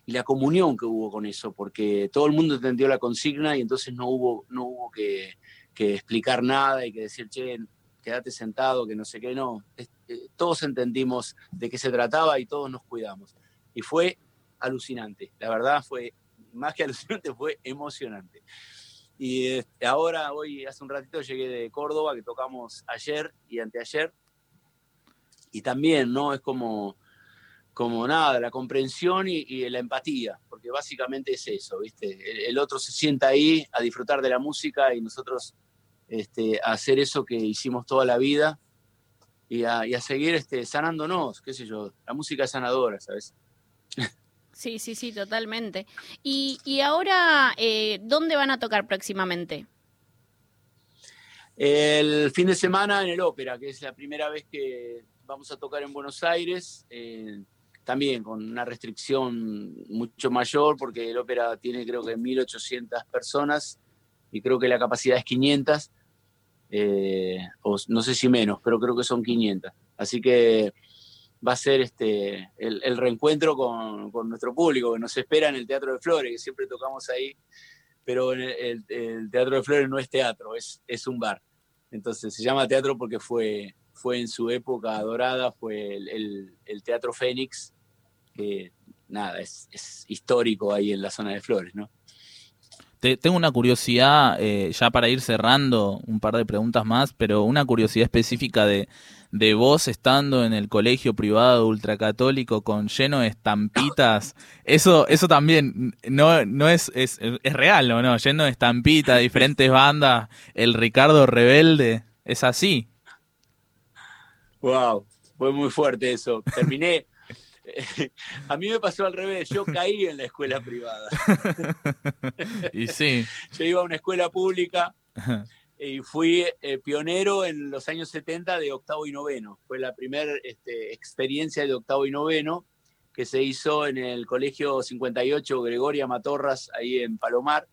y la comunión que hubo con eso, porque todo el mundo entendió la consigna y entonces no hubo, no hubo que, que explicar nada y que decir, che, quédate sentado, que no sé qué, no. Es, eh, todos entendimos de qué se trataba y todos nos cuidamos. Y fue alucinante, la verdad fue, más que alucinante, fue emocionante. Y este, ahora, hoy, hace un ratito llegué de Córdoba, que tocamos ayer y anteayer. Y también, ¿no? Es como, como nada, la comprensión y, y la empatía, porque básicamente es eso, ¿viste? El, el, otro se sienta ahí a disfrutar de la música y nosotros este, a hacer eso que hicimos toda la vida y a, y a seguir este, sanándonos, qué sé yo. La música es sanadora, ¿sabes? Sí, sí, sí, totalmente. Y, y ahora, eh, ¿dónde van a tocar próximamente? El fin de semana en el Ópera, que es la primera vez que vamos a tocar en Buenos Aires, eh, también con una restricción mucho mayor, porque el Ópera tiene creo que 1.800 personas y creo que la capacidad es 500, eh, o no sé si menos, pero creo que son 500. Así que va a ser este, el, reencuentro con, con, nuestro público, que nos espera en el Teatro de Flores, que siempre tocamos ahí, pero el, Teatro de Flores no es teatro, es, es, un bar. Entonces se llama teatro porque fue, fue en su época dorada, fue el, Teatro Fénix, que nada, es, histórico ahí en la zona de Flores, ¿no? Te, tengo una curiosidad, eh, ya para ir cerrando un par de preguntas más, pero una curiosidad específica de, de vos estando en el colegio privado ultracatólico con lleno de estampitas. Eso, eso también no, no es, es, es real, ¿o no? Lleno de estampitas, diferentes bandas, el Ricardo Rebelde, es así. Wow, fue muy fuerte eso. Terminé. A mí me pasó al revés, yo caí en la escuela privada. y sí. Yo iba a una escuela pública y fui eh, pionero en los años 70 de octavo y noveno. Fue la primera este, experiencia de octavo y noveno que se hizo en el Colegio 58 Gregoria Matorras, ahí en Palomar,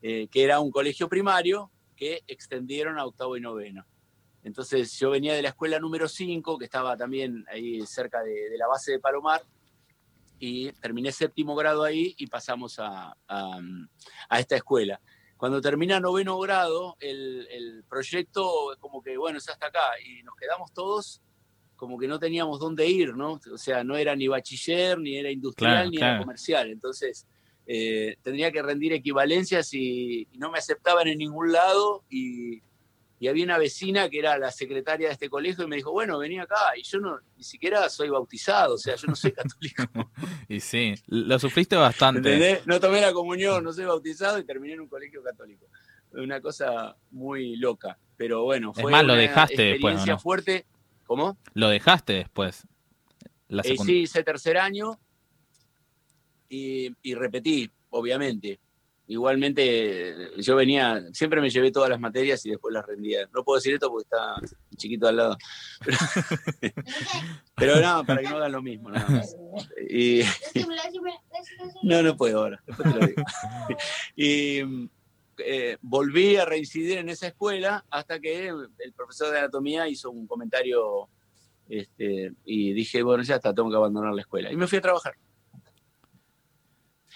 eh, que era un colegio primario que extendieron a octavo y noveno. Entonces yo venía de la escuela número 5, que estaba también ahí cerca de, de, la base de Palomar, y terminé séptimo grado ahí y pasamos a, a, a esta escuela. Cuando termina noveno grado, el, el, proyecto como que, bueno, es hasta acá, y nos quedamos todos como que no teníamos dónde ir, ¿no? O sea, no era ni bachiller, ni era industrial, claro, ni claro. era comercial. Entonces, eh, tendría que rendir equivalencias y, y, no me aceptaban en ningún lado y y había una vecina que era la secretaria de este colegio y me dijo, bueno, vení acá. Y yo no, ni siquiera soy bautizado, o sea, yo no soy católico. y sí, lo sufriste bastante. ¿Entendés? No tomé la comunión, no soy bautizado y terminé en un colegio católico. Una cosa muy loca. Pero bueno, Es fue lo una dejaste después, ¿o experiencia no? fuerte. ¿Cómo? Lo dejaste después. La Eh, sí, hice tercer año y, y repetí, obviamente. Igualmente, yo venía, siempre me llevé todas las materias y después las rendía. No puedo decir esto porque está chiquito al lado. Pero, pero no, para que no hagan lo mismo, nada más. Y, no, no puedo ahora, después te lo digo. Y eh, volví a reincidir en esa escuela hasta que el profesor de anatomía hizo un comentario este, y dije, bueno, ya está, tengo que abandonar la escuela. Y me fui a trabajar.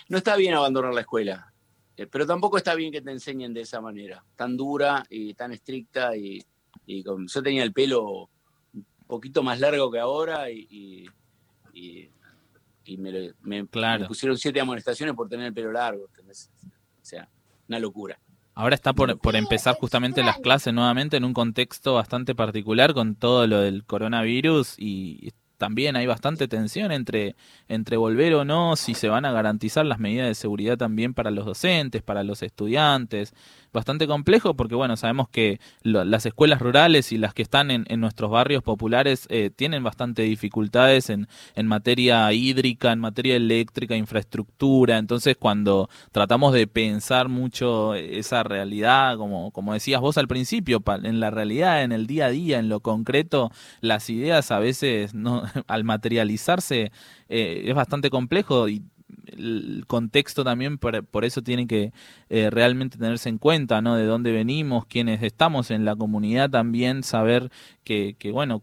No está bien abandonar la escuela, eh, pero tampoco está bien que te enseñen de esa manera, tan dura y tan estricta. Y, y con- yo tenía el pelo un poquito más largo que ahora y, y- y- y me, me- me pusieron siete amonestaciones por tener el pelo largo. ¿entendés? O sea, una locura. Ahora está por, por empezar justamente las clases nuevamente en un contexto bastante particular con todo lo del coronavirus y también hay bastante tensión entre, entre volver o no, si se van a garantizar las medidas de seguridad también para los docentes, para los estudiantes. Bastante complejo porque, bueno, sabemos que lo- las escuelas rurales y las que están en, en nuestros barrios populares eh, tienen bastante dificultades en, materia hídrica, en materia eléctrica, infraestructura. Entonces, cuando tratamos de pensar mucho esa realidad, como, como decías vos al principio, en la realidad, en el día a día, en lo concreto, las ideas a veces no, al materializarse eh, es bastante complejo y el contexto también por, por eso tiene que eh, realmente tenerse en cuenta, ¿no? De dónde venimos, quiénes estamos en la comunidad también, saber que, que bueno,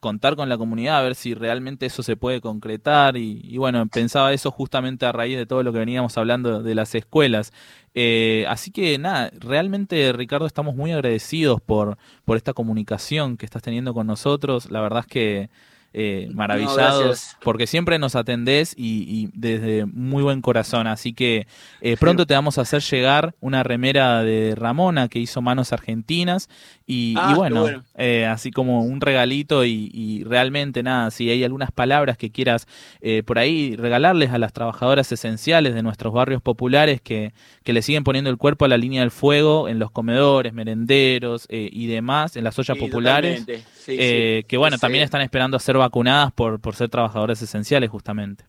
contar con la comunidad, a ver si realmente eso se puede concretar y, y bueno, pensaba eso justamente a raíz de todo lo que veníamos hablando de las escuelas. Eh, así que nada, realmente Ricardo estamos muy agradecidos por, por esta comunicación que estás teniendo con nosotros, la verdad es que eh, maravillados porque siempre nos atendés y, y desde muy buen corazón, así que eh, pronto te vamos a hacer llegar una remera de Ramona que hizo Manos Argentinas y, Ah, y bueno, bueno. eh, así como un regalito y, y realmente nada, si hay algunas palabras que quieras eh, por ahí regalarles a las trabajadoras esenciales de nuestros barrios populares que, que le siguen poniendo el cuerpo a la línea del fuego en los comedores, merenderos y demás, en las ollas Sí, populares. Sí, que bueno, también están esperando a ser vacunadas por, por ser trabajadoras esenciales justamente.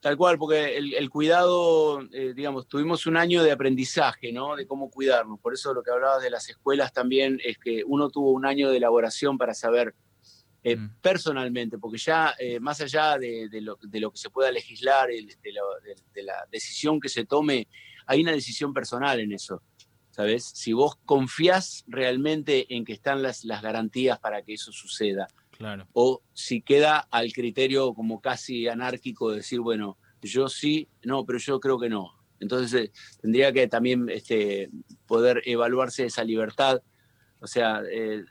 Tal cual, porque el, el cuidado, eh, digamos, tuvimos un año de aprendizaje, ¿no? De cómo cuidarnos. Por eso lo que hablabas de las escuelas también es que uno tuvo un año de elaboración para saber eh, personalmente, porque ya eh, más allá de, de lo, de lo que se pueda legislar, el- de, de- de la decisión que se tome, hay una decisión personal en eso, ¿sabes? Si vos confías realmente en que están las, las garantías para que eso suceda, Claro. o si queda al criterio como casi anárquico de decir, bueno, yo sí, no, pero yo creo que no. Entonces eh, tendría que también este, poder evaluarse esa libertad. O sea, eh,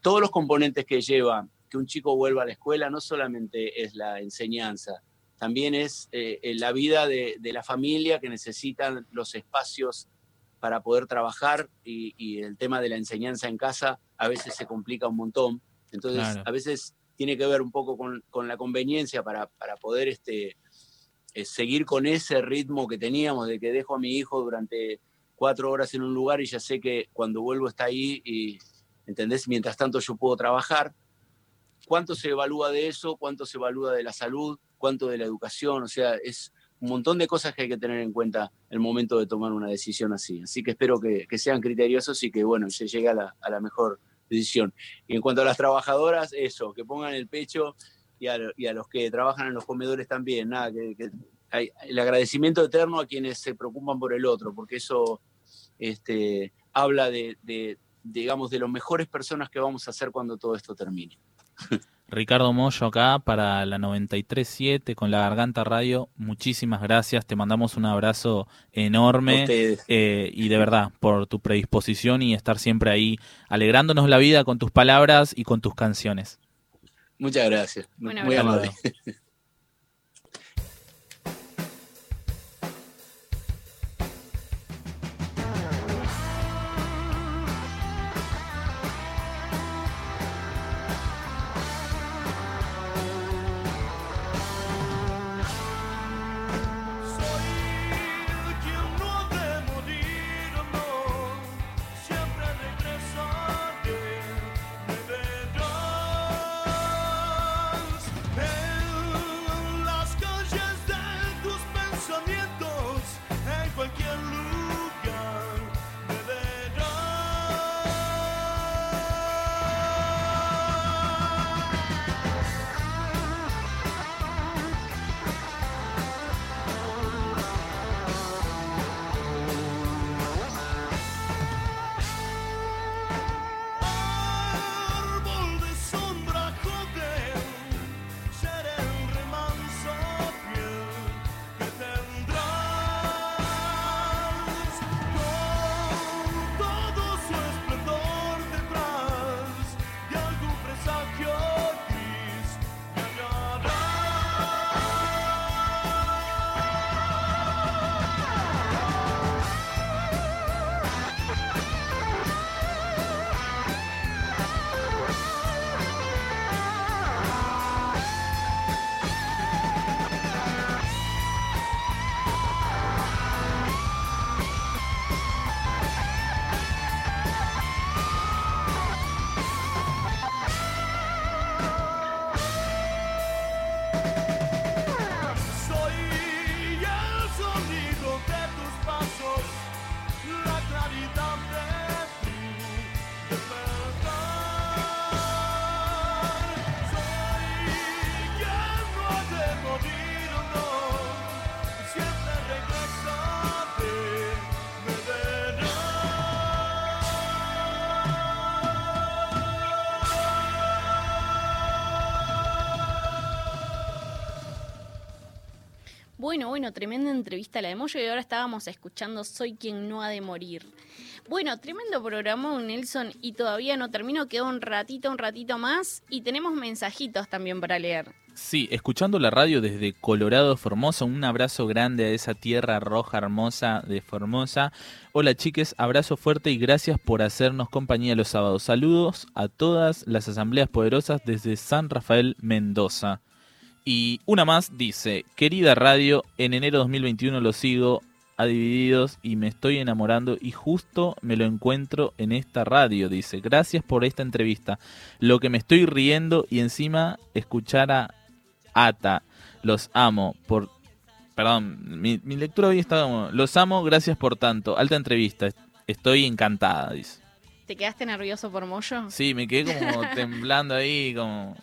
todos los componentes que lleva que un chico vuelva a la escuela no solamente es la enseñanza, también es eh, la vida de, la familia que necesitan los espacios para poder trabajar y el tema de la enseñanza en casa a veces se complica un montón. Entonces, Claro. a veces tiene que ver un poco con, con la conveniencia para, para poder este, eh, seguir con ese ritmo que teníamos de que dejo a mi hijo durante cuatro horas en un lugar y ya sé que cuando vuelvo está ahí y, ¿entendés? Mientras tanto yo puedo trabajar. ¿Cuánto se evalúa de eso? ¿Cuánto se evalúa de la salud? ¿Cuánto de la educación? O sea, es un montón de cosas que hay que tener en cuenta el momento de tomar una decisión así. Así que espero que, que sean criteriosos y que, bueno, se llegue a la, a la mejor decisión. Y en cuanto a las trabajadoras, eso, que pongan el pecho y a, y a los que trabajan en los comedores también, nada, que, el agradecimiento eterno a quienes se preocupan por el otro, porque eso este, habla de, de, digamos, de las mejores personas que vamos a ser cuando todo esto termine. Ricardo Mollo acá para la 93.7 con la Garganta Radio. Muchísimas gracias, te mandamos un abrazo enorme eh, y de verdad por tu predisposición y estar siempre ahí alegrándonos la vida con tus palabras y con tus canciones. Muchas gracias. Muy abrazo. amable. Bueno, bueno, tremenda entrevista la de Moyo y ahora estábamos escuchando Soy quien no ha de morir. Bueno, tremendo programa, Nelson, y todavía no termino, queda un ratito, un ratito más y tenemos mensajitos también para leer. Sí, escuchando la radio desde Colorado, Formosa, un abrazo grande a esa tierra roja hermosa de Formosa. Hola chiques, abrazo fuerte y gracias por hacernos compañía los sábados. Saludos a todas las asambleas poderosas desde San Rafael, Mendoza. Y una más dice, querida radio, en enero 2021 lo sigo a Divididos y me estoy enamorando y justo me lo encuentro en esta radio, dice. Gracias por esta entrevista. Lo que me estoy riendo y encima escuchar a Ata. Los amo por... Perdón, mi, mi lectura hoy está como... Los amo, gracias por tanto. Alta entrevista. Estoy encantada, dice. ¿Te quedaste nervioso por Moyo? Sí, me quedé como temblando ahí, como...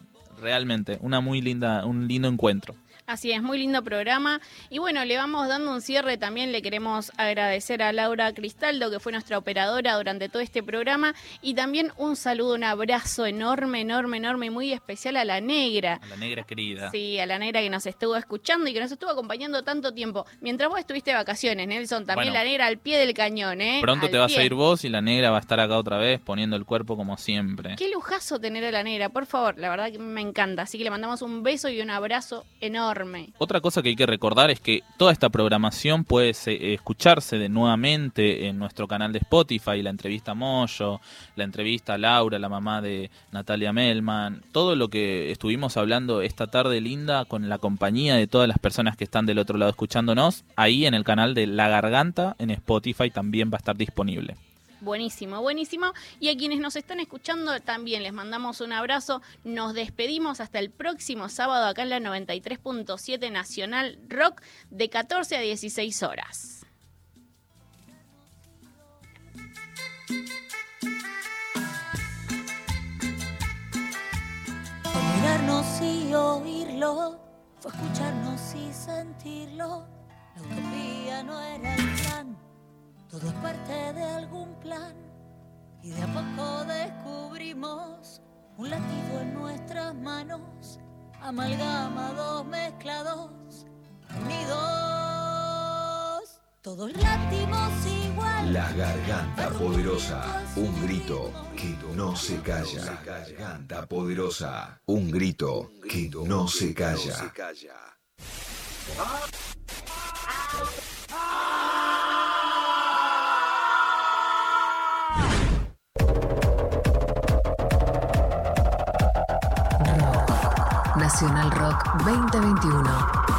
Realmente, una muy linda, un lindo encuentro. Así es, muy lindo programa. Y bueno, le vamos dando un cierre. También le queremos agradecer a Laura Cristaldo, que fue nuestra operadora durante todo este programa. Y también un saludo, un abrazo enorme, enorme, enorme y muy especial a la negra. A la negra querida. Sí, a la negra que nos estuvo escuchando y que nos estuvo acompañando tanto tiempo. Mientras vos estuviste de vacaciones, Nelson, también Bueno. la negra al pie del cañón, ¿eh? Pronto Al te vas pie. a ir vos y la negra va a estar acá otra vez poniendo el cuerpo como siempre. Qué lujazo tener a la negra, por favor, la verdad que me encanta. Así que le mandamos un beso y un abrazo enorme. Otra cosa que hay que recordar es que toda esta programación puede se- escucharse de nuevamente en nuestro canal de Spotify, la entrevista a Moyo, la entrevista a Laura, la mamá de Natalia Melman, todo lo que estuvimos hablando esta tarde linda con la compañía de todas las personas que están del otro lado escuchándonos, ahí en el canal de La Garganta en Spotify también va a estar disponible. Buenísimo, buenísimo. Y a quienes nos están escuchando también les mandamos un abrazo. Nos despedimos hasta el próximo sábado acá en la 93.7 Nacional Rock de 14 a 16 horas. Fue mirarnos y oírlo, fue escucharnos y sentirlo. La utopía no era el plan, todo es parte de algún plan. Y de a poco descubrimos un latido en nuestras manos, amalgamados, mezclados, unidos. Todos latimos igual. La garganta poderosa, un grito que no se calla. La garganta poderosa, un grito que no se calla. Nacional Rock 2021.